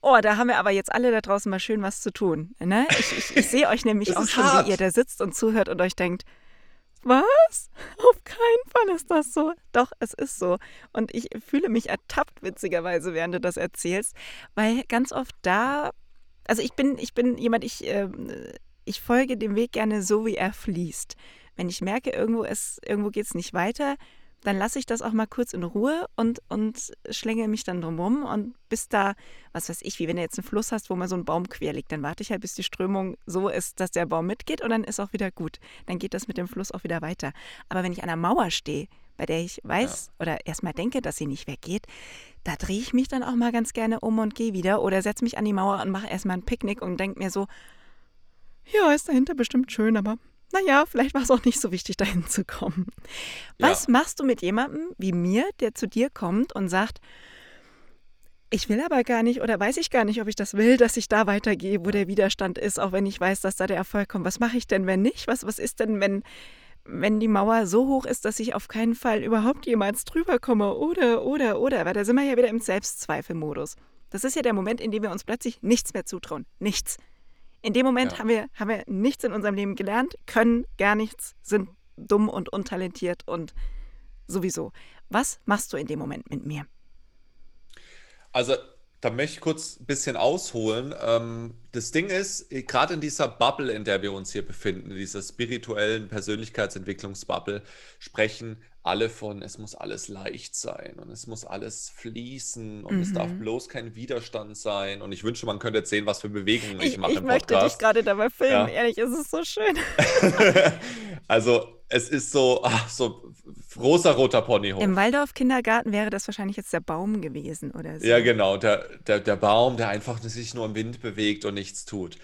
Oh, da haben wir aber jetzt alle da draußen mal schön was zu tun. Ne? Ich, ich, ich sehe euch nämlich auch schon, hart. wie ihr da sitzt und zuhört und euch denkt, was? Auf keinen Fall ist das so. Doch, es ist so. Und ich fühle mich ertappt, witzigerweise, während du das erzählst, weil ganz oft da, also ich bin, ich bin jemand, ich, ähm, ich folge dem Weg gerne so, wie er fließt. Wenn ich merke, irgendwo, irgendwo geht es nicht weiter, dann lasse ich das auch mal kurz in Ruhe und, und schlänge mich dann drumherum. Und bis da, was weiß ich, wie wenn du jetzt einen Fluss hast, wo mal so ein Baum quer liegt, dann warte ich halt, bis die Strömung so ist, dass der Baum mitgeht und dann ist auch wieder gut. Dann geht das mit dem Fluss auch wieder weiter. Aber wenn ich an einer Mauer stehe, bei der ich weiß oder erstmal denke, dass sie nicht weggeht, da drehe ich mich dann auch mal ganz gerne um und gehe wieder oder setze mich an die Mauer und mache erstmal ein Picknick und denke mir so, ja, ist dahinter bestimmt schön, aber naja, vielleicht war es auch nicht so wichtig, dahin zu kommen. Was Ja. machst du mit jemandem wie mir, der zu dir kommt und sagt, ich will aber gar nicht oder weiß ich gar nicht, ob ich das will, dass ich da weitergehe, wo der Widerstand ist, auch wenn ich weiß, dass da der Erfolg kommt. Was mache ich denn, wenn nicht? Was, was ist denn, wenn, wenn die Mauer so hoch ist, dass ich auf keinen Fall überhaupt jemals drüber komme? Oder, oder, oder. Weil da sind wir ja wieder im Selbstzweifelmodus. Das ist ja der Moment, in dem wir uns plötzlich nichts mehr zutrauen. Nichts. In dem Moment Ja. haben, wir, haben wir nichts in unserem Leben gelernt, können gar nichts, sind dumm und untalentiert und sowieso. Was machst du in dem Moment mit mir? Also, da möchte ich kurz ein bisschen ausholen. Ähm, das Ding ist, eh, gerade in dieser Bubble, in der wir uns hier befinden, in dieser spirituellen Persönlichkeitsentwicklungsbubble, sprechen alle von, es muss alles leicht sein und es muss alles fließen und es darf Mhm. bloß kein Widerstand sein. Und ich wünsche, man könnte jetzt sehen, was für Bewegungen ich, Ich, mache ich im möchte dich Podcast. gerade dabei filmen, Ja. ehrlich, es ist so schön. Also, es ist so, ach, so rosa-roter Ponyhof. Im Waldorf-Kindergarten wäre das wahrscheinlich jetzt der Baum gewesen oder so. Ja, genau, der, der, der Baum, der einfach sich nur im Wind bewegt und nichts tut.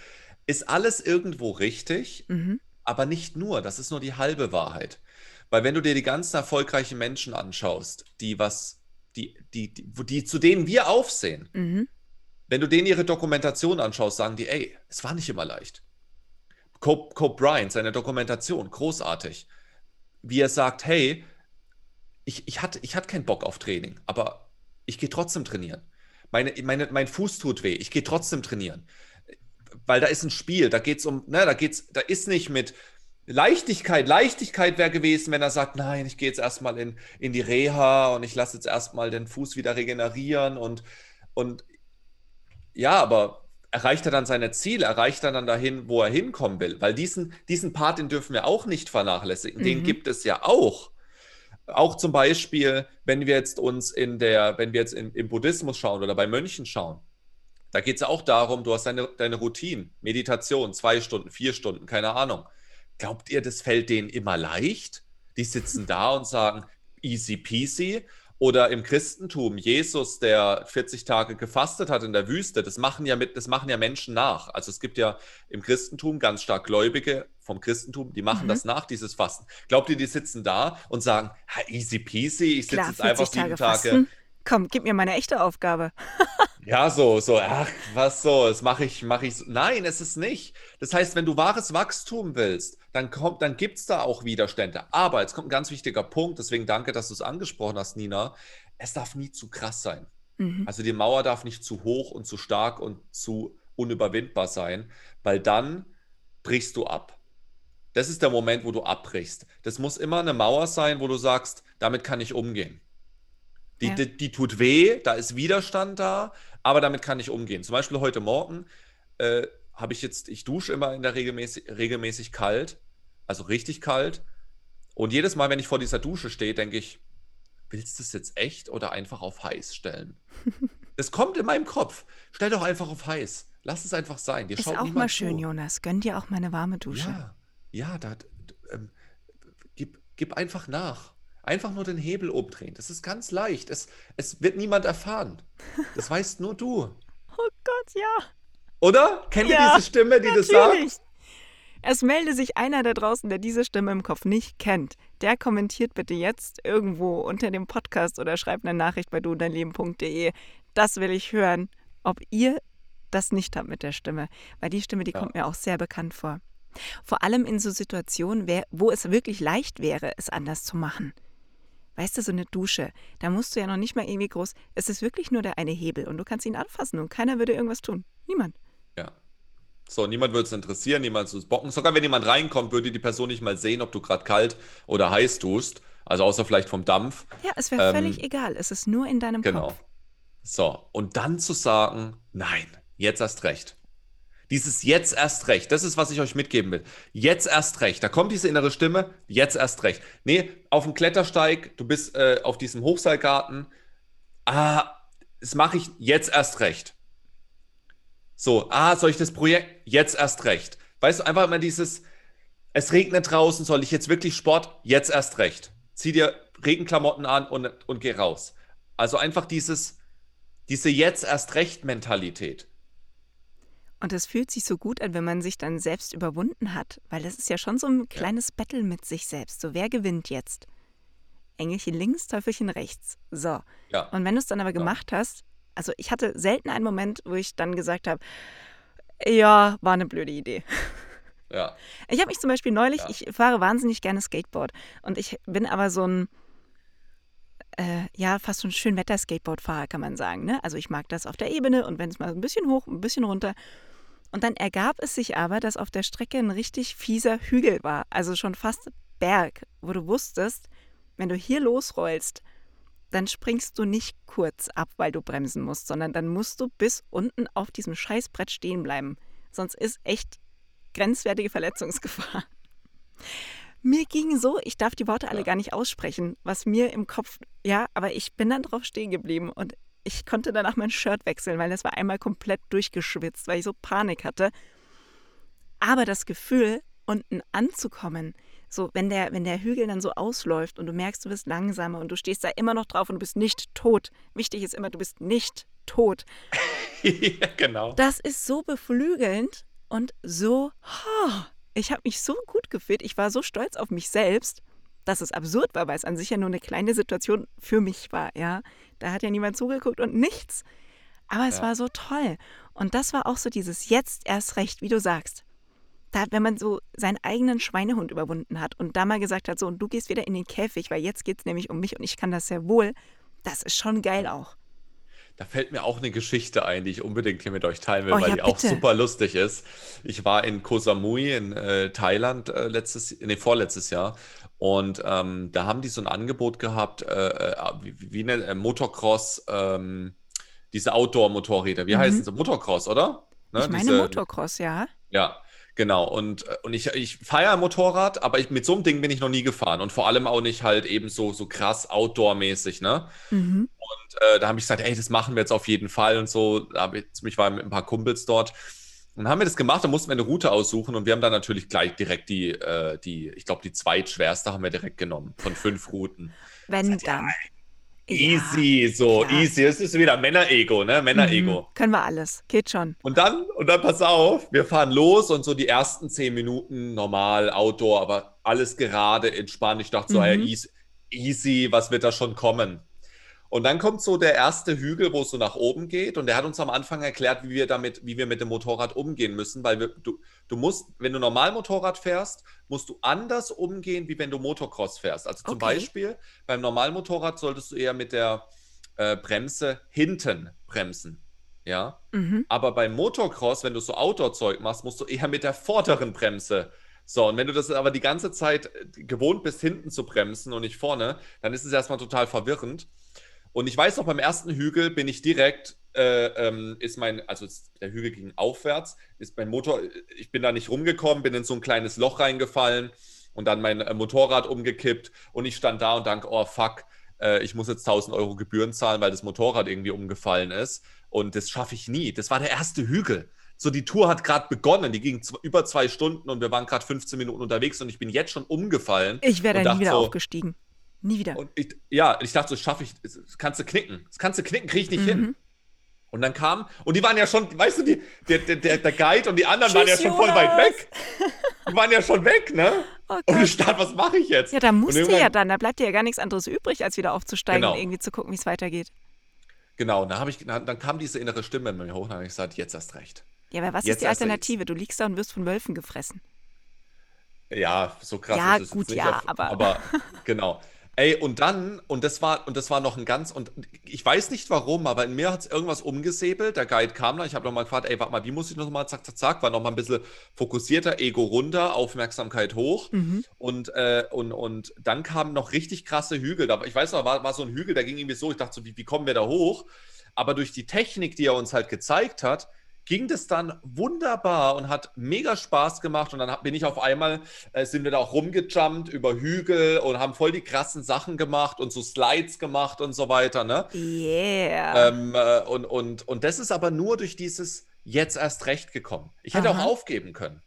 Ist alles irgendwo richtig, Mhm. aber nicht nur, das ist nur die halbe Wahrheit. Weil wenn du dir die ganzen erfolgreichen Menschen anschaust, die was, die, die, die, die zu denen wir aufsehen, Mhm. wenn du denen ihre Dokumentation anschaust, sagen die, ey, es war nicht immer leicht. Cope, Cope Bryant, seine Dokumentation, großartig. Wie er sagt, hey, ich, ich, hatte, ich hatte keinen Bock auf Training, aber ich gehe trotzdem trainieren. Meine, meine, mein Fuß tut weh, ich gehe trotzdem trainieren. Weil da ist ein Spiel, da geht es um, ne, da geht's, da ist nicht mit Leichtigkeit. Leichtigkeit wäre gewesen, wenn er sagt, nein, ich gehe jetzt erstmal in, in die Reha und ich lasse jetzt erstmal den Fuß wieder regenerieren und, und ja, aber erreicht er dann seine Ziele, erreicht er dann dahin, wo er hinkommen will? Weil diesen, diesen Part, den dürfen wir auch nicht vernachlässigen. Den Mhm. gibt es ja auch. Auch zum Beispiel, wenn wir jetzt uns in der, wenn wir jetzt in, im Buddhismus schauen oder bei Mönchen schauen, da geht es ja auch darum, du hast deine, deine Routine, Meditation, zwei Stunden, vier Stunden, keine Ahnung. Glaubt ihr, das fällt denen immer leicht? Die sitzen da und sagen, easy peasy. Oder im Christentum, Jesus, der 40 Tage gefastet hat in der Wüste, das machen ja mit, das machen ja Menschen nach. Also es gibt ja im Christentum ganz stark Gläubige vom Christentum, die machen Mhm. das nach, dieses Fasten. Glaubt ihr, die sitzen da und sagen, "Ha, easy peasy, ich sitze jetzt einfach 40 sieben Tage Tage. Komm, gib mir meine echte Aufgabe. Ja, so, so, ach, was so, das mache ich, mache ich so. Nein, es ist nicht. Das heißt, wenn du wahres Wachstum willst, dann kommt, dann gibt es da auch Widerstände. Aber jetzt kommt ein ganz wichtiger Punkt, deswegen danke, dass du es angesprochen hast, Nina. Es darf nie zu krass sein. Mhm. Also die Mauer darf nicht zu hoch und zu stark und zu unüberwindbar sein, weil dann brichst du ab. Das ist der Moment, wo du abbrichst. Das muss immer eine Mauer sein, wo du sagst, damit kann ich umgehen. Die, Ja. die, die tut weh, da ist Widerstand da, aber damit kann ich umgehen. Zum Beispiel heute Morgen äh, habe ich jetzt, ich dusche immer in der regelmäßig, regelmäßig kalt, also richtig kalt. Und jedes Mal, wenn ich vor dieser Dusche stehe, denke ich, willst du es jetzt echt oder einfach auf heiß stellen? Es kommt in meinem Kopf. Stell doch einfach auf heiß. Lass es einfach sein. Dir Ist auch mal schön, zu. Jonas. Gönn dir auch mal eine warme Dusche. Ja, ja, da, ähm, gib, gib einfach nach. Einfach nur den Hebel umdrehen. Das ist ganz leicht. Es, es wird niemand erfahren. Das weißt nur du. Oh Gott, ja. Oder? Kennt ihr Ja, diese Stimme, die das Natürlich. sagt? Es melde sich einer da draußen, der diese Stimme im Kopf nicht kennt. Der kommentiert bitte jetzt irgendwo unter dem Podcast oder schreibt eine Nachricht bei dudein Das will ich hören, ob ihr das nicht habt mit der Stimme. Weil die Stimme, die Ja. kommt mir auch sehr bekannt vor. Vor allem in so Situationen, wo es wirklich leicht wäre, es anders zu machen. Weißt du, so eine Dusche, da musst du ja noch nicht mal irgendwie groß. Es ist wirklich nur der eine Hebel und du kannst ihn anfassen und keiner würde irgendwas tun. Niemand. Ja. So, niemand würde es interessieren, niemand würde es bocken. Sogar wenn jemand reinkommt, würde die Person nicht mal sehen, ob du gerade kalt oder heiß tust. Also außer vielleicht vom Dampf. Ja, es wäre Ähm, völlig egal. Es ist nur in deinem Genau. Kopf. So, und dann zu sagen, nein, jetzt erst recht. Dieses jetzt erst recht, das ist, was ich euch mitgeben will. Jetzt erst recht. Da kommt diese innere Stimme, jetzt erst recht. Nee, auf dem Klettersteig, du bist äh, auf diesem Hochseilgarten. Ah, das mache ich jetzt erst recht. So, ah, soll ich das Projekt jetzt erst recht? Weißt du, einfach immer dieses, es regnet draußen, soll ich jetzt wirklich Sport? Jetzt erst recht. Zieh dir Regenklamotten an und, und geh raus. Also einfach dieses, diese jetzt erst recht Mentalität. Und es fühlt sich so gut an, wenn man sich dann selbst überwunden hat, weil das ist ja schon so ein kleines Battle mit sich selbst. So, wer gewinnt jetzt? Engelchen links, Teufelchen rechts. So. Ja. Und wenn du es dann aber gemacht hast, also ich hatte selten einen Moment, wo ich dann gesagt habe, ja, war eine blöde Idee. Ja. Ich habe mich zum Beispiel neulich, Ja. ich fahre wahnsinnig gerne Skateboard und ich bin aber so ein, äh, ja, fast so ein Schönwetter-Skateboard-Fahrer, kann man sagen. Ne? Also ich mag das auf der Ebene und wenn es mal ein bisschen hoch, ein bisschen runter. Und dann ergab es sich aber, dass auf der Strecke ein richtig fieser Hügel war, also schon fast Berg, wo du wusstest, wenn du hier losrollst, dann springst du nicht kurz ab, weil du bremsen musst, sondern dann musst du bis unten auf diesem Scheißbrett stehen bleiben. Sonst ist echt grenzwertige Verletzungsgefahr. Mir ging so, ich darf die Worte alle Ja. gar nicht aussprechen, was mir im Kopf, ja, aber ich bin dann drauf stehen geblieben und ich konnte danach mein Shirt wechseln, weil das war einmal komplett durchgeschwitzt, weil ich so Panik hatte. Aber das Gefühl, unten anzukommen, so wenn der, wenn der Hügel dann so ausläuft und du merkst, du bist langsamer und du stehst da immer noch drauf und du bist nicht tot. Wichtig ist immer, du bist nicht tot. ja, genau. Das ist so beflügelnd und so. oh, Ich habe mich so gut gefühlt. Ich war so stolz auf mich selbst, dass es absurd war, weil es an sich ja nur eine kleine Situation für mich war. Ja, da hat ja niemand zugeguckt und nichts. Aber es Ja. war so toll. Und das war auch so dieses Jetzt erst recht, wie du sagst. Da, wenn man so seinen eigenen Schweinehund überwunden hat und da mal gesagt hat, so, und du gehst wieder in den Käfig, weil jetzt geht es nämlich um mich und ich kann das sehr wohl, das ist schon geil auch. Da fällt mir auch eine Geschichte ein, die ich unbedingt hier mit euch teilen will, Oh, weil ja, die auch bitte. super lustig ist. Ich war in Koh Samui in äh, Thailand äh, letztes, nee, vorletztes Jahr und ähm, da haben die so ein Angebot gehabt, äh, äh, wie, wie eine äh, Motocross, ähm, diese Outdoor-Motorräder. Wie Mhm. heißen sie? Motocross, oder? Ne, ich meine diese- Motocross, ja. Ja, genau. Und, äh, und ich, ich feiere Motorrad, aber ich, mit so einem Ding bin ich noch nie gefahren. Und vor allem auch nicht halt eben so, so krass Outdoor-mäßig, ne? Mhm. Und äh, da habe ich gesagt, ey, das machen wir jetzt auf jeden Fall und so. Da ich, ich war mit ein paar Kumpels dort. Und dann haben wir das gemacht, da mussten wir eine Route aussuchen und wir haben dann natürlich gleich direkt die, äh, die ich glaube, die zweitschwerste haben wir direkt genommen von fünf Routen. Wenn dann. Ja. Easy, so klar. easy. Das ist wieder Männerego, ne? Männerego. Mhm. Können wir alles. Geht schon. Und dann, und dann pass auf, wir fahren los und so die ersten zehn Minuten normal, Outdoor, aber alles gerade, entspannt. Ich dachte so, Mhm. hey, easy, easy, was wird da schon kommen? Und dann kommt so der erste Hügel, wo es so nach oben geht. Und der hat uns am Anfang erklärt, wie wir damit, wie wir mit dem Motorrad umgehen müssen, weil wir, du, du musst, wenn du normal Motorrad fährst, musst du anders umgehen, wie wenn du Motocross fährst. Also zum Okay. Beispiel beim Normalmotorrad solltest du eher mit der äh, Bremse hinten bremsen. Ja. Mhm. Aber beim Motocross, wenn du so Outdoor-Zeug machst, musst du eher mit der vorderen Bremse. So, und wenn du das aber die ganze Zeit gewohnt bist, hinten zu bremsen und nicht vorne, dann ist es erstmal total verwirrend. Und ich weiß noch, beim ersten Hügel bin ich direkt, äh, ähm, ist mein, also der Hügel ging aufwärts, ist mein Motor, ich bin da nicht rumgekommen, bin in so ein kleines Loch reingefallen und dann mein äh, Motorrad umgekippt und ich stand da und dachte, oh fuck, äh, ich muss jetzt 1000 Euro Gebühren zahlen, weil das Motorrad irgendwie umgefallen ist. Und das schaffe ich nie. Das war der erste Hügel. So, die Tour hat gerade begonnen. Die ging über zwei Stunden und wir waren gerade 15 Minuten unterwegs und ich bin jetzt schon umgefallen. Ich wäre und da dachte nie wieder so, aufgestiegen. Nie wieder. Und ich, ja, ich dachte, so schaffe ich, das kannst du knicken. Das kannst du knicken, kriege ich nicht hin. Und dann kam, und die waren ja schon, weißt du, die, der, der, der Guide und die anderen waren ja Tschüss, schon voll weit weg. Die waren ja schon weg, ne? Oh Und ich dachte, was mache ich jetzt? Ja, da musst du ja dann. Da bleibt dir ja gar nichts anderes übrig, als wieder aufzusteigen Genau. und irgendwie zu gucken, wie es weitergeht. Genau, und dann, ich, dann, dann kam diese innere Stimme in mir hoch und habe ich gesagt, jetzt erst recht. Ja, aber was Jetzt ist die. Alternative? Du liegst da und wirst von Wölfen gefressen. Ja, so krass Ja, ist es gut, nicht. ja, aber- aber genau. Ey, und dann, und das war, und das war noch ein ganz, und ich weiß nicht warum, aber in mir hat es irgendwas umgesäbelt. Der Guide kam da, ich habe nochmal gefragt, ey, warte mal, wie muss ich nochmal, zack, zack, zack, war nochmal ein bisschen fokussierter, Ego runter, Aufmerksamkeit hoch. Mhm. Und, äh, und, und dann kamen noch richtig krasse Hügel. Da, ich weiß noch, war, war so ein Hügel, der ging irgendwie so, ich dachte so, wie, wie kommen wir da hoch? Aber durch die Technik, die er uns halt gezeigt hat, ging das dann wunderbar und hat mega Spaß gemacht. Und dann bin ich auf einmal, äh, sind wir da auch rumgejumpt über Hügel und haben voll die krassen Sachen gemacht und so Slides gemacht und so weiter. Ne? Yeah. Ähm, äh, und, und, und das ist aber nur durch dieses jetzt erst recht gekommen. Ich hätte Aha. auch aufgeben können.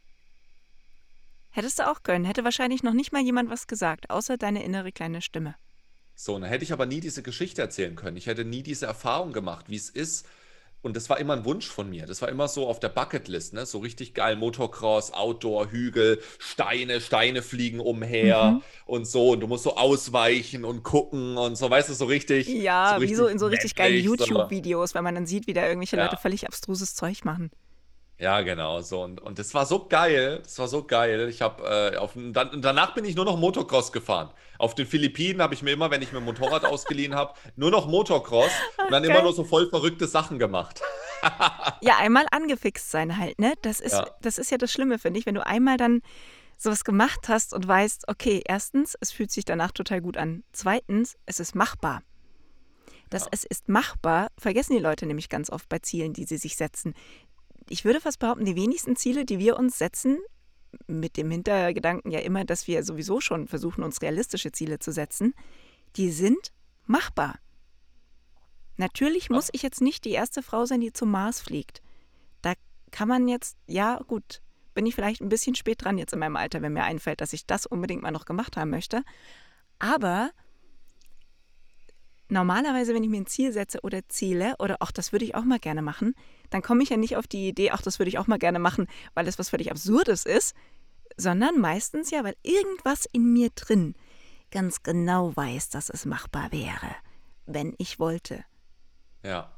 Hättest du auch können. Hätte wahrscheinlich noch nicht mal jemand was gesagt, außer deine innere kleine Stimme. So, dann hätte ich aber nie diese Geschichte erzählen können. Ich hätte nie diese Erfahrung gemacht, wie es ist. Und das war immer ein Wunsch von mir. Das war immer so auf der Bucketlist, ne? So richtig geil Motocross, Outdoor, Hügel, Steine, Steine fliegen umher Mhm. und so. Und du musst so ausweichen und gucken und so, weißt du, so richtig. Ja, wie so in so richtig geilen so. YouTube-Videos, wenn man dann sieht, wie da irgendwelche Ja. Leute völlig abstruses Zeug machen. Ja, genau, so. Und, und das war so geil. Das war so geil. Ich habe äh, auf dann, danach bin ich nur noch Motocross gefahren. Auf den Philippinen habe ich mir immer, wenn ich mir ein Motorrad ausgeliehen habe, nur noch Motocross und dann immer geil. nur so voll verrückte Sachen gemacht. Ja, einmal angefixt sein halt, ne? Das ist, Ja. das ist ja das Schlimme, finde ich, wenn du einmal dann sowas gemacht hast und weißt, okay, erstens, es fühlt sich danach total gut an. Zweitens, es ist machbar. Das Ja. es ist machbar, vergessen die Leute nämlich ganz oft bei Zielen, die sie sich setzen. Ich würde fast behaupten, die wenigsten Ziele, die wir uns setzen, mit dem Hintergedanken ja immer, dass wir sowieso schon versuchen, uns realistische Ziele zu setzen, die sind machbar. Natürlich muss ich jetzt nicht die erste Frau sein, die zum Mars fliegt. Da kann man jetzt, ja gut, bin ich vielleicht ein bisschen spät dran jetzt in meinem Alter, wenn mir einfällt, dass ich das unbedingt mal noch gemacht haben möchte. Aber normalerweise, wenn ich mir ein Ziel setze oder Ziele oder auch das würde ich auch mal gerne machen, dann komme ich ja nicht auf die Idee, ach, das würde ich auch mal gerne machen, weil es was völlig Absurdes ist, sondern meistens ja, weil irgendwas in mir drin ganz genau weiß, dass es machbar wäre, wenn ich wollte. Ja.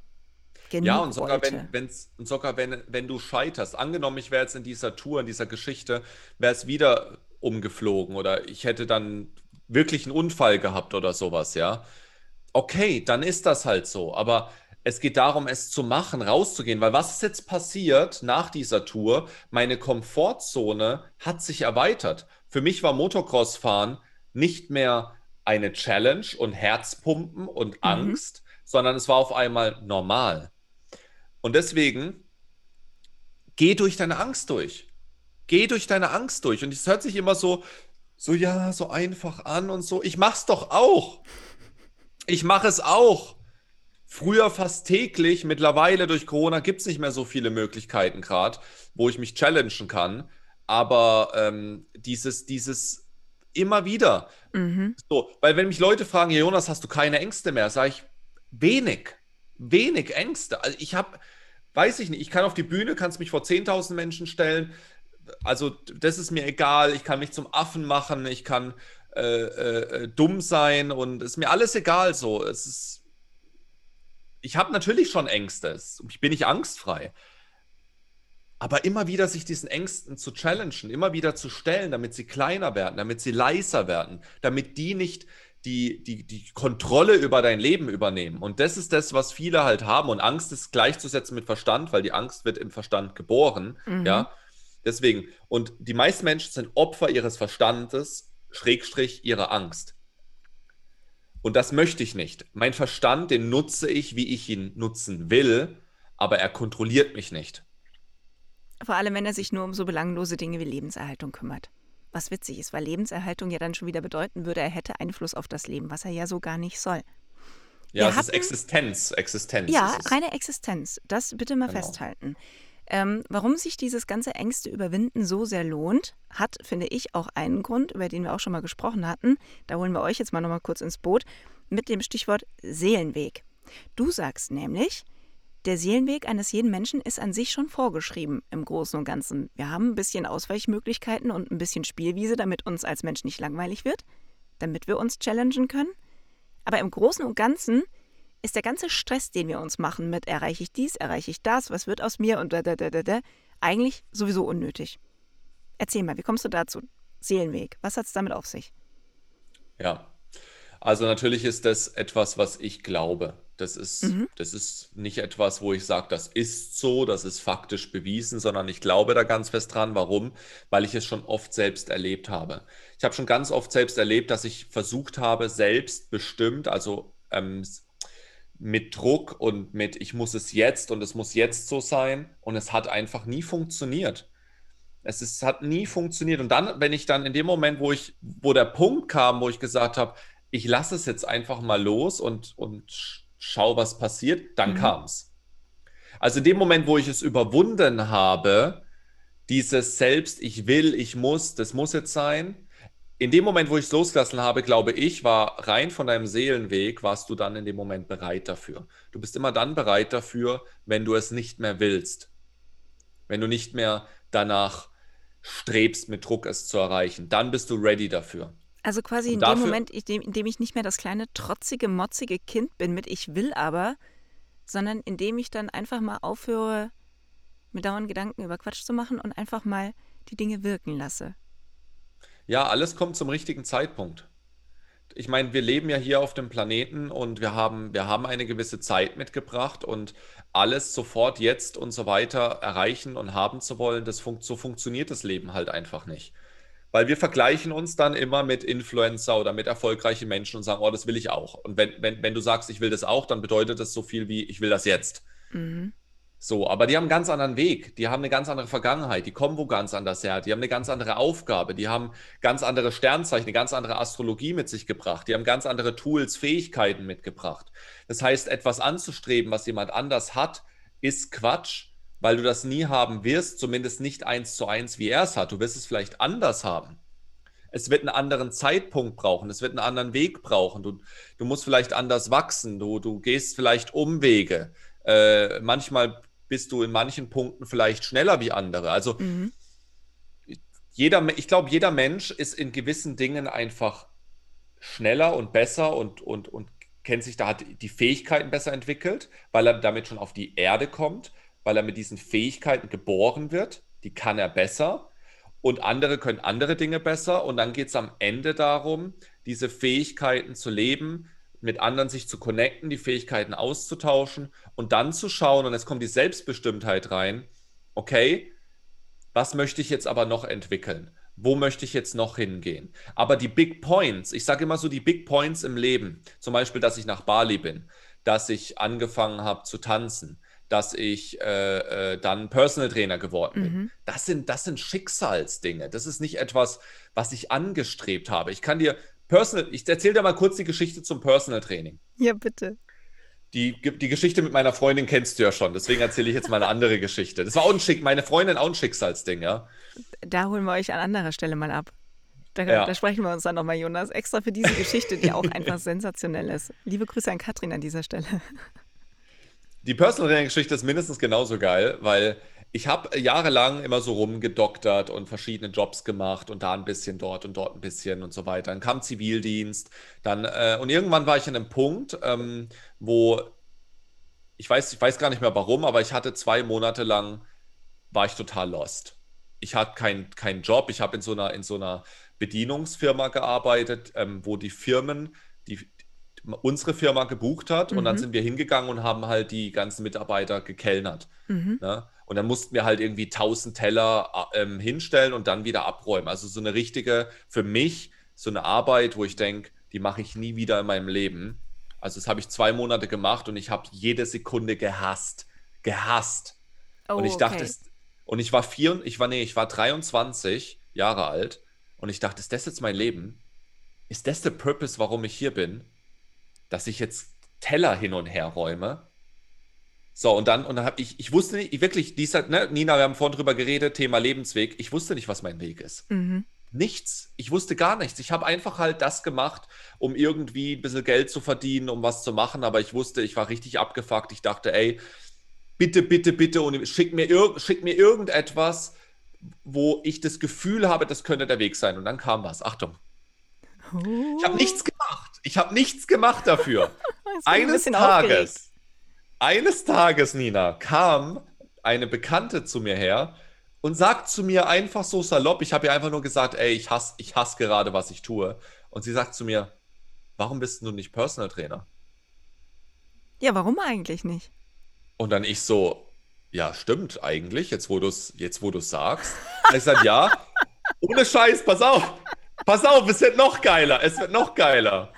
Genug Ja, und sogar wollte. wenn, und sogar wenn, wenn du scheiterst, angenommen, ich wäre jetzt in dieser Tour, in dieser Geschichte, wäre es wieder umgeflogen oder ich hätte dann wirklich einen Unfall gehabt oder sowas, ja. Okay, dann ist das halt so. Aber es geht darum, es zu machen, rauszugehen, weil was ist jetzt passiert nach dieser Tour? Meine Komfortzone hat sich erweitert. Für mich war Motocross-Fahren nicht mehr eine Challenge und Herzpumpen und Angst, sondern es war auf einmal normal. Und deswegen geh durch deine Angst durch. Geh durch deine Angst durch. Und es hört sich immer so, so ja, so einfach an und so. Ich mach's doch auch. Ich mache es auch. Früher fast täglich, mittlerweile durch Corona gibt es nicht mehr so viele Möglichkeiten gerade, wo ich mich challengen kann. Aber ähm, dieses, dieses immer wieder. Mhm. So, weil wenn mich Leute fragen, ja, Jonas, hast du keine Ängste mehr, sage ich, wenig, wenig Ängste. Also ich habe, weiß ich nicht, ich kann auf die Bühne, kannst mich vor 10.000 Menschen stellen. Also das ist mir egal. Ich kann mich zum Affen machen, ich kann äh, äh, dumm sein und es ist mir alles egal so. Es ist, ich habe natürlich schon Ängste. Ich bin nicht angstfrei. Aber immer wieder sich diesen Ängsten zu challengen, immer wieder zu stellen, damit sie kleiner werden, damit sie leiser werden, damit die nicht die, die, die Kontrolle über dein Leben übernehmen. Und das ist das, was viele halt haben. Und Angst ist gleichzusetzen mit Verstand, weil die Angst wird im Verstand geboren. Mhm. Ja, deswegen. Und die meisten Menschen sind Opfer ihres Verstandes, Schrägstrich ihrer Angst. Und das möchte ich nicht. Mein Verstand, den nutze ich, wie ich ihn nutzen will, aber er kontrolliert mich nicht. Vor allem, wenn er sich nur um so belanglose Dinge wie Lebenserhaltung kümmert. Was witzig ist, weil Lebenserhaltung ja dann schon wieder bedeuten würde, er hätte Einfluss auf das Leben, was er ja so gar nicht soll. Ja, Wir es ist hatten- Existenz. Existenz Ja, ist reine Existenz. Das bitte mal Genau. festhalten. Ähm, warum sich dieses ganze Ängste überwinden so sehr lohnt, hat, finde ich, auch einen Grund, über den wir auch schon mal gesprochen hatten. Da holen wir euch jetzt mal nochmal kurz ins Boot mit dem Stichwort Seelenweg. Du sagst nämlich, der Seelenweg eines jeden Menschen ist an sich schon vorgeschrieben im Großen und Ganzen. Wir haben ein bisschen Ausweichmöglichkeiten und ein bisschen Spielwiese, damit uns als Mensch nicht langweilig wird, damit wir uns challengen können. Aber im Großen und Ganzen ist der ganze Stress, den wir uns machen mit erreiche ich dies, erreiche ich das, was wird aus mir und da, da, da, da, da, eigentlich sowieso unnötig. Erzähl mal, wie kommst du dazu? Seelenweg, was hat es damit auf sich? Ja, also natürlich ist das etwas, was ich glaube. Das ist, mhm. das ist nicht etwas, wo ich sage, das ist so, das ist faktisch bewiesen, sondern ich glaube da ganz fest dran. Warum? Weil ich es schon oft selbst erlebt habe. Ich habe schon ganz oft selbst erlebt, dass ich versucht habe, selbstbestimmt, also ähm, mit Druck und mit, ich muss es jetzt und es muss jetzt so sein. Und es hat einfach nie funktioniert. Es ist, hat nie funktioniert. Und dann, wenn ich dann in dem Moment, wo ich, wo der Punkt kam, wo ich gesagt habe, ich lasse es jetzt einfach mal los und, und schau, was passiert, dann mhm. kam es. Also in dem Moment, wo ich es überwunden habe, dieses Selbst, ich will, ich muss, das muss jetzt sein, in dem Moment, wo ich es losgelassen habe, glaube ich, war rein von deinem Seelenweg, warst du dann in dem Moment bereit dafür. Du bist immer dann bereit dafür, wenn du es nicht mehr willst. Wenn du nicht mehr danach strebst, mit Druck es zu erreichen. Dann bist du ready dafür. Also quasi in dafür, dem Moment, in dem, in dem ich nicht mehr das kleine, trotzige, motzige Kind bin mit ich will aber, sondern in dem ich dann einfach mal aufhöre, mir dauernd Gedanken über Quatsch zu machen und einfach mal die Dinge wirken lasse. Ja, alles kommt zum richtigen Zeitpunkt. Ich meine, wir leben ja hier auf dem Planeten und wir haben, wir haben eine gewisse Zeit mitgebracht und alles sofort jetzt und so weiter erreichen und haben zu wollen, das fun so funktioniert das Leben halt einfach nicht. Weil wir vergleichen uns dann immer mit Influencer oder mit erfolgreichen Menschen und sagen, oh, das will ich auch. Und wenn, wenn, wenn du sagst, ich will das auch, dann bedeutet das so viel wie, ich will das jetzt. Mhm. So, aber die haben einen ganz anderen Weg, die haben eine ganz andere Vergangenheit, die kommen wo ganz anders her, die haben eine ganz andere Aufgabe, die haben ganz andere Sternzeichen, eine ganz andere Astrologie mit sich gebracht, die haben ganz andere Tools, Fähigkeiten mitgebracht. Das heißt, etwas anzustreben, was jemand anders hat, ist Quatsch, weil du das nie haben wirst, zumindest nicht eins zu eins, wie er es hat. Du wirst es vielleicht anders haben. Es wird einen anderen Zeitpunkt brauchen, es wird einen anderen Weg brauchen. Du, du musst vielleicht anders wachsen, du, du gehst vielleicht Umwege. Äh, manchmal bist du in manchen Punkten vielleicht schneller wie andere. Also mhm. jeder, ich glaube, jeder Mensch ist in gewissen Dingen einfach schneller und besser und, und, und kennt sich, da hat die Fähigkeiten besser entwickelt, weil er damit schon auf die Erde kommt, weil er mit diesen Fähigkeiten geboren wird. Die kann er besser. Und andere können andere Dinge besser. Und dann geht es am Ende darum, diese Fähigkeiten zu leben, mit anderen sich zu connecten, die Fähigkeiten auszutauschen und dann zu schauen, und jetzt kommt die Selbstbestimmtheit rein, okay, was möchte ich jetzt aber noch entwickeln? Wo möchte ich jetzt noch hingehen? Aber die Big Points, ich sage immer so die Big Points im Leben, zum Beispiel, dass ich nach Bali bin, dass ich angefangen habe zu tanzen, dass ich äh, äh, dann Personal Trainer geworden bin. Mhm. Das, sind, das sind Schicksalsdinge. Das ist nicht etwas, was ich angestrebt habe. Ich kann dir Personal, ich erzähle dir mal kurz die Geschichte zum Personal Training. Ja, bitte. Die, die Geschichte mit meiner Freundin kennst du ja schon, deswegen erzähle ich jetzt mal eine andere Geschichte. Das war auch ein Schick, meine Freundin auch ein Schicksalsding, ja. Da holen wir euch an anderer Stelle mal ab. Da, ja. da sprechen wir uns dann nochmal, Jonas, extra für diese Geschichte, die auch einfach sensationell ist. Liebe Grüße an Katrin an dieser Stelle. Die Personal Training Geschichte ist mindestens genauso geil, weil ich habe jahrelang immer so rumgedoktert und verschiedene Jobs gemacht und da ein bisschen, dort und dort ein bisschen und so weiter. Dann kam Zivildienst, dann äh, und irgendwann war ich an einem Punkt, ähm, wo ich weiß, ich weiß gar nicht mehr warum, aber ich hatte zwei Monate lang war ich total lost. Ich hatte keinen kein Job, ich habe in so einer in so einer Bedienungsfirma gearbeitet, ähm, wo die Firmen die unsere Firma gebucht hat mhm. und dann mhm. sind wir hingegangen und haben halt die ganzen Mitarbeiter gekellnert. Mhm. Ne? Und dann mussten wir halt irgendwie 1000 Teller äh, ähm, hinstellen und dann wieder abräumen. Also so eine richtige, für mich, so eine Arbeit, wo ich denke, die mache ich nie wieder in meinem Leben. Also das habe ich zwei Monate gemacht und ich habe jede Sekunde gehasst. Gehasst. Oh, und ich dachte, okay. und ich war vier, ich war, nee, ich war 23 Jahre alt und ich dachte, ist das jetzt mein Leben? Ist das der Purpose, warum ich hier bin? Dass ich jetzt Teller hin und her räume? So, und dann, und dann habe ich, ich wusste nicht, ich wirklich, dieser, ne, Nina, wir haben vorhin drüber geredet, Thema Lebensweg. Ich wusste nicht, was mein Weg ist. Mhm. Nichts. Ich wusste gar nichts. Ich habe einfach halt das gemacht, um irgendwie ein bisschen Geld zu verdienen, um was zu machen. Aber ich wusste, ich war richtig abgefuckt. Ich dachte, ey, bitte, bitte, bitte, und schick mir, ir schick mir irgendetwas, wo ich das Gefühl habe, das könnte der Weg sein. Und dann kam was. Achtung. Oh. Ich habe nichts gemacht. Ich habe nichts gemacht dafür. Ein eines bisschen Tages. Eines Tages, Nina, kam eine Bekannte zu mir her und sagt zu mir einfach so salopp, ich habe ihr einfach nur gesagt, ey, ich hasse ich hasse gerade, was ich tue. Und sie sagt zu mir, warum bist du nicht Personal Trainer? Ja, warum eigentlich nicht? Und dann ich so, ja, stimmt eigentlich, jetzt wo du es jetzt wo du's sagst. Und ich sage, ja, ohne Scheiß, pass auf, pass auf, es wird noch geiler, es wird noch geiler.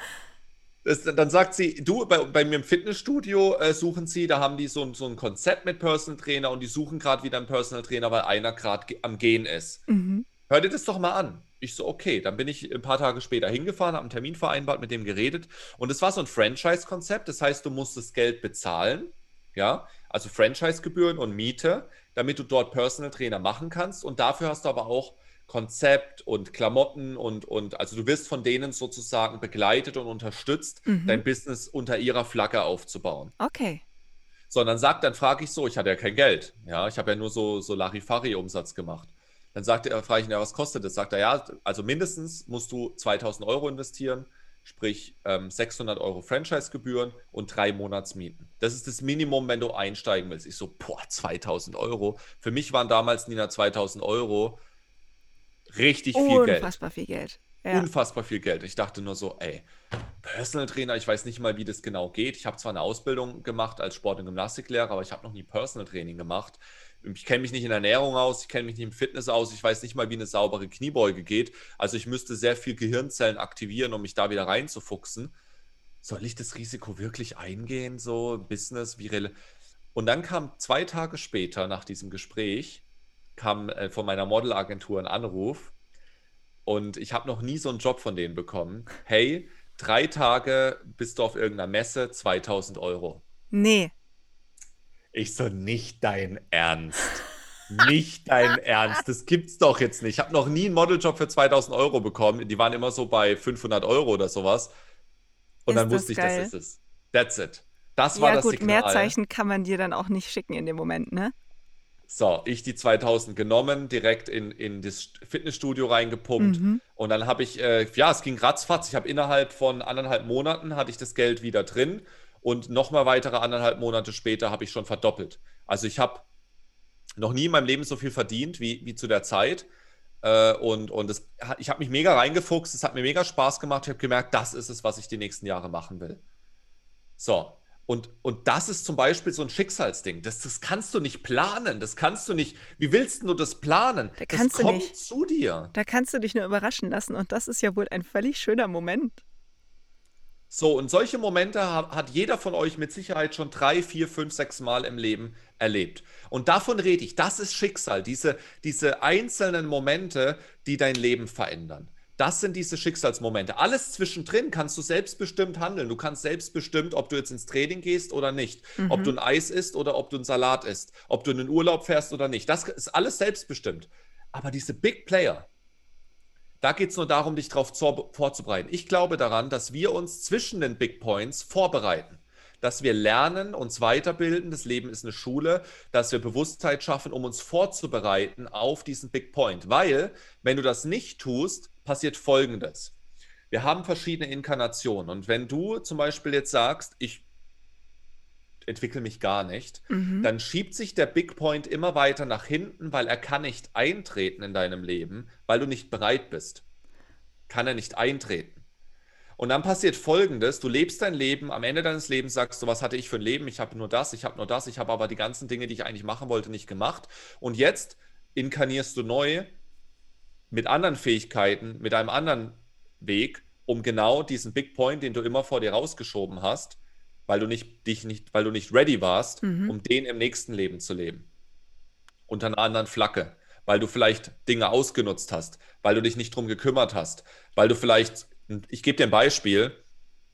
Das, dann sagt sie, du, bei, bei mir im Fitnessstudio äh, suchen sie, da haben die so, ein- so ein Konzept mit Personal Trainer und die suchen gerade wieder einen Personal Trainer, weil einer gerade ge am Gehen ist. Mhm. Hör dir das doch mal an. Ich so, okay. Dann bin ich ein paar Tage später hingefahren, habe einen Termin vereinbart, mit dem geredet. Und es war so ein Franchise-Konzept. Das heißt, du musst das Geld bezahlen. Ja, also Franchise-Gebühren und Miete, damit du dort Personal Trainer machen kannst. Und dafür hast du aber auch Konzept und Klamotten und, und also du wirst von denen sozusagen begleitet und unterstützt, Mhm. dein Business unter ihrer Flagge aufzubauen. Okay. So, und dann sagt, dann frage ich so, ich hatte ja kein Geld. Ja, ich habe ja nur so, so Larifari-Umsatz gemacht. Dann sagt er, frage ich ihn, ja, was kostet das? Sagt er, ja, also mindestens musst du 2000 Euro investieren, sprich ähm, 600 Euro Franchise-Gebühren und drei Monatsmieten. Das ist das Minimum, wenn du einsteigen willst. Ich so, boah, 2000 Euro. Für mich waren damals, Nina, 2000 Euro richtig viel Geld. Unfassbar viel Geld. Ja. Unfassbar viel Geld. Ich dachte nur so, ey, Personal Trainer, ich weiß nicht mal, wie das genau geht. Ich habe zwar eine Ausbildung gemacht als Sport- und Gymnastiklehrer, aber ich habe noch nie Personal Training gemacht. Ich kenne mich nicht in Ernährung aus, ich kenne mich nicht im Fitness aus, ich weiß nicht mal, wie eine saubere Kniebeuge geht. Also ich müsste sehr viel Gehirnzellen aktivieren, um mich da wieder reinzufuchsen. Soll ich das Risiko wirklich eingehen, so Business, wie Und dann kam zwei Tage später nach diesem Gespräch, kam äh, von meiner Modelagentur ein Anruf, und ich habe noch nie so einen Job von denen bekommen. Hey, drei Tage bist du auf irgendeiner Messe, 2000 Euro. Nee. Ich so, nicht dein Ernst. Nicht dein Ernst. Das gibt's doch jetzt nicht. Ich habe noch nie einen Modeljob für 2000 Euro bekommen. Die waren immer so bei 500 Euro oder sowas. Und Ist dann wusste ich, geil. das ist es. That's it. Das war Ja das gut, Signal. Mehrzeichen kann man dir dann auch nicht schicken in dem Moment, ne? So, ich die 2000 genommen, direkt in, in das Fitnessstudio reingepumpt. Mhm. Und dann habe ich, äh, ja, es ging ratzfatz. Ich habe innerhalb von anderthalb Monaten hatte ich das Geld wieder drin und nochmal weitere anderthalb Monate später habe ich schon verdoppelt. Also ich habe noch nie in meinem Leben so viel verdient wie, wie zu der Zeit. Äh, und und hat- ich habe mich mega reingefuchst, es hat mir mega Spaß gemacht. Ich habe gemerkt, das ist es, was ich die nächsten Jahre machen will. So. Und, und das ist zum Beispiel so ein Schicksalsding. Das, das kannst du nicht planen. Das kannst du nicht. Wie willst du das planen? Da das kommt nicht. zu dir. Da kannst du dich nur überraschen lassen und das ist ja wohl ein völlig schöner Moment. So, und solche Momente ha- hat jeder von euch mit Sicherheit schon drei, vier, fünf, sechs Mal im Leben erlebt. Und davon rede ich. Das ist Schicksal. Diese, diese einzelnen Momente, die dein Leben verändern. Das sind diese Schicksalsmomente. Alles zwischendrin kannst du selbstbestimmt handeln. Du kannst selbstbestimmt, ob du jetzt ins Training gehst oder nicht. Ob du ein Eis isst oder ob du einen Salat isst. Ob du in den Urlaub fährst oder nicht. Das ist alles selbstbestimmt. Aber diese Big Player, da geht es nur darum, dich darauf vorzubereiten. Ich glaube daran, dass wir uns zwischen den Big Points vorbereiten. Dass wir lernen, uns weiterbilden. Das Leben ist eine Schule, dass wir Bewusstheit schaffen, um uns vorzubereiten auf diesen Big Point. Weil, wenn du das nicht tust, passiert Folgendes. Wir haben verschiedene Inkarnationen. Und wenn du zum Beispiel jetzt sagst, ich entwickle mich gar nicht, Mhm. dann schiebt sich der Big Point immer weiter nach hinten, weil er kann nicht eintreten in deinem Leben, weil du nicht bereit bist. Kann er nicht eintreten. Und dann passiert Folgendes, du lebst dein Leben, am Ende deines Lebens sagst du, was hatte ich für ein Leben? Ich habe nur das, ich habe nur das, ich habe aber die ganzen Dinge, die ich eigentlich machen wollte, nicht gemacht. Und jetzt inkarnierst du neu mit anderen Fähigkeiten, mit einem anderen Weg, um genau diesen Big Point, den du immer vor dir rausgeschoben hast, weil du nicht dich nicht, weil du nicht ready warst, Mhm. um den im nächsten Leben zu leben. Unter einer anderen Flagge, weil du vielleicht Dinge ausgenutzt hast, weil du dich nicht drum gekümmert hast, weil du vielleicht, ich gebe dir ein Beispiel,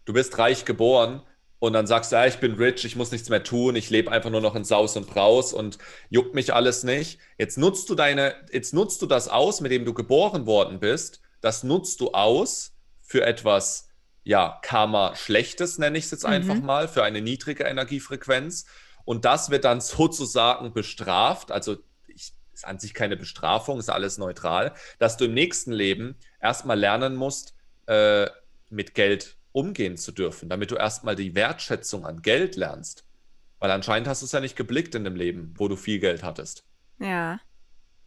du bist reich geboren und dann sagst du, ja, ich bin rich, ich muss nichts mehr tun, ich lebe einfach nur noch in Saus und Braus und juckt mich alles nicht. Jetzt nutzt du deine, jetzt nutzt du das aus, mit dem du geboren worden bist. Das nutzt du aus für etwas, ja, Karma Schlechtes, nenne ich es jetzt mhm. einfach mal, für eine niedrige Energiefrequenz. Und das wird dann sozusagen bestraft. Also ich, ist an sich keine Bestrafung, ist alles neutral, dass du im nächsten Leben erstmal lernen musst, äh, mit Geld umgehen zu dürfen, damit du erstmal die Wertschätzung an Geld lernst. Weil anscheinend hast du es ja nicht geblickt in dem Leben, wo du viel Geld hattest. Ja.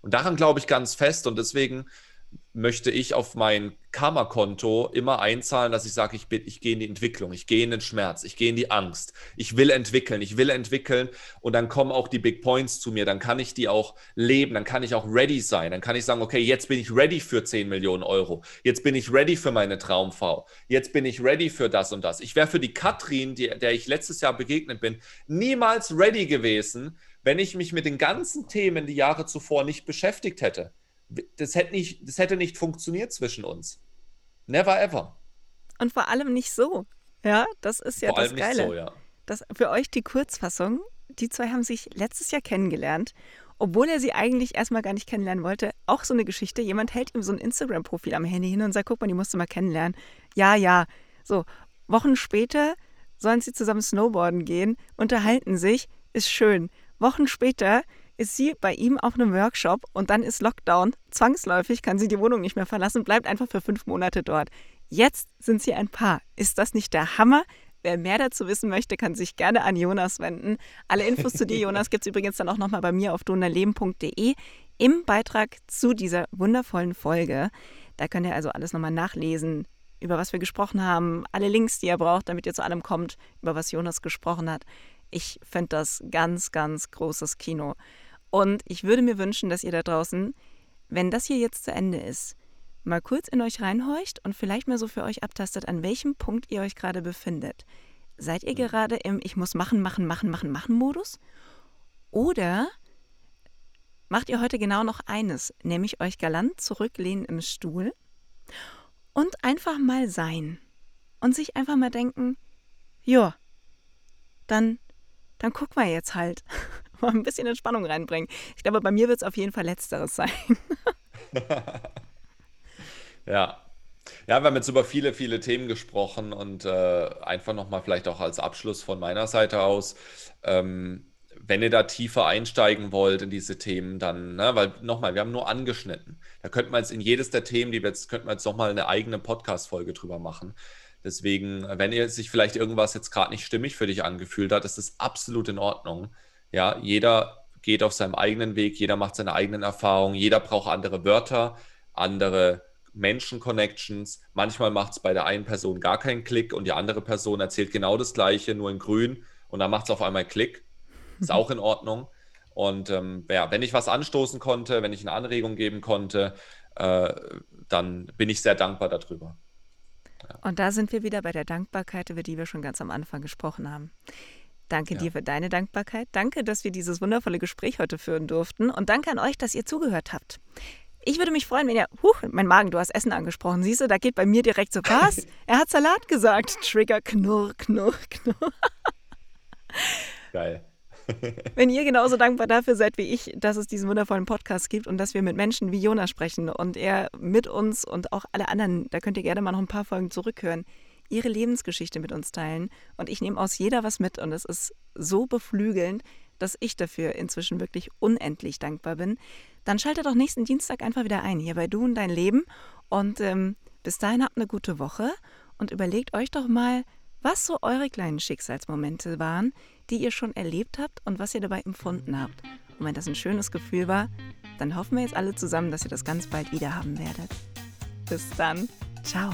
Und daran glaube ich ganz fest und deswegen möchte ich auf mein Karma-Konto immer einzahlen, dass ich sage, ich, ich gehe in die Entwicklung, ich gehe in den Schmerz, ich gehe in die Angst, ich will entwickeln, ich will entwickeln und dann kommen auch die Big Points zu mir, dann kann ich die auch leben, dann kann ich auch ready sein, dann kann ich sagen, okay, jetzt bin ich ready für 10 Millionen Euro, jetzt bin ich ready für meine Traumfrau, jetzt bin ich ready für das und das. Ich wäre für die Katrin, die, der ich letztes Jahr begegnet bin, niemals ready gewesen, wenn ich mich mit den ganzen Themen die Jahre zuvor nicht beschäftigt hätte das hätte nicht, das hätte nicht funktioniert zwischen uns. Never ever. Und vor allem nicht so. Ja, das ist ja vor das Geile. So, ja. Das für euch die Kurzfassung. Die zwei haben sich letztes Jahr kennengelernt, obwohl er sie eigentlich erstmal gar nicht kennenlernen wollte. Auch so eine Geschichte. Jemand hält ihm so ein Instagram-Profil am Handy hin und sagt: Guck mal, die musst du mal kennenlernen. Ja, ja. So, Wochen später sollen sie zusammen Snowboarden gehen, unterhalten sich, ist schön. Wochen später ist sie bei ihm auf einem Workshop und dann ist Lockdown. Zwangsläufig kann sie die Wohnung nicht mehr verlassen, bleibt einfach für fünf Monate dort. Jetzt sind sie ein Paar. Ist das nicht der Hammer? Wer mehr dazu wissen möchte, kann sich gerne an Jonas wenden. Alle Infos zu dir, Jonas, gibt es übrigens dann auch nochmal bei mir auf donnerleben.de im Beitrag zu dieser wundervollen Folge. Da könnt ihr also alles nochmal nachlesen, über was wir gesprochen haben, alle Links, die ihr braucht, damit ihr zu allem kommt, über was Jonas gesprochen hat. Ich finde das ganz, ganz großes Kino. Und ich würde mir wünschen, dass ihr da draußen, wenn das hier jetzt zu Ende ist, mal kurz in euch reinhorcht und vielleicht mal so für euch abtastet, an welchem Punkt ihr euch gerade befindet. Seid ihr mhm. gerade im Ich muss machen, machen, machen, machen, machen Modus? Oder macht ihr heute genau noch eines, nämlich euch galant zurücklehnen im Stuhl und einfach mal sein und sich einfach mal denken, ja, dann, dann guck mal jetzt halt. mal ein bisschen Entspannung reinbringen. Ich glaube, bei mir wird es auf jeden Fall Letzteres sein. ja. Ja, wir haben jetzt über viele, viele Themen gesprochen und äh, einfach nochmal vielleicht auch als Abschluss von meiner Seite aus. Ähm, wenn ihr da tiefer einsteigen wollt in diese Themen, dann, ne, weil nochmal, wir haben nur angeschnitten. Da könnten wir jetzt in jedes der Themen, die wir jetzt, könnten wir jetzt nochmal eine eigene Podcast-Folge drüber machen. Deswegen, wenn ihr sich vielleicht irgendwas jetzt gerade nicht stimmig für dich angefühlt hat, ist das absolut in Ordnung. Ja, jeder geht auf seinem eigenen Weg, jeder macht seine eigenen Erfahrungen, jeder braucht andere Wörter, andere Menschen-Connections. Manchmal macht es bei der einen Person gar keinen Klick und die andere Person erzählt genau das Gleiche, nur in grün und dann macht es auf einmal Klick. Ist auch in Ordnung. Und ähm, ja, wenn ich was anstoßen konnte, wenn ich eine Anregung geben konnte, äh, dann bin ich sehr dankbar darüber. Ja. Und da sind wir wieder bei der Dankbarkeit, über die wir schon ganz am Anfang gesprochen haben. Danke ja. dir für deine Dankbarkeit. Danke, dass wir dieses wundervolle Gespräch heute führen durften. Und danke an euch, dass ihr zugehört habt. Ich würde mich freuen, wenn ihr. Huch, mein Magen, du hast Essen angesprochen. Siehst du, da geht bei mir direkt so was. Er hat Salat gesagt. Trigger, knurr, knurr, knurr. Geil. Wenn ihr genauso dankbar dafür seid wie ich, dass es diesen wundervollen Podcast gibt und dass wir mit Menschen wie Jonas sprechen und er mit uns und auch alle anderen, da könnt ihr gerne mal noch ein paar Folgen zurückhören ihre Lebensgeschichte mit uns teilen. Und ich nehme aus jeder was mit und es ist so beflügelnd, dass ich dafür inzwischen wirklich unendlich dankbar bin. Dann schaltet doch nächsten Dienstag einfach wieder ein, hier bei Du und dein Leben. Und ähm, bis dahin habt eine gute Woche und überlegt euch doch mal, was so eure kleinen Schicksalsmomente waren, die ihr schon erlebt habt und was ihr dabei empfunden habt. Und wenn das ein schönes Gefühl war, dann hoffen wir jetzt alle zusammen, dass ihr das ganz bald wieder haben werdet. Bis dann. Ciao.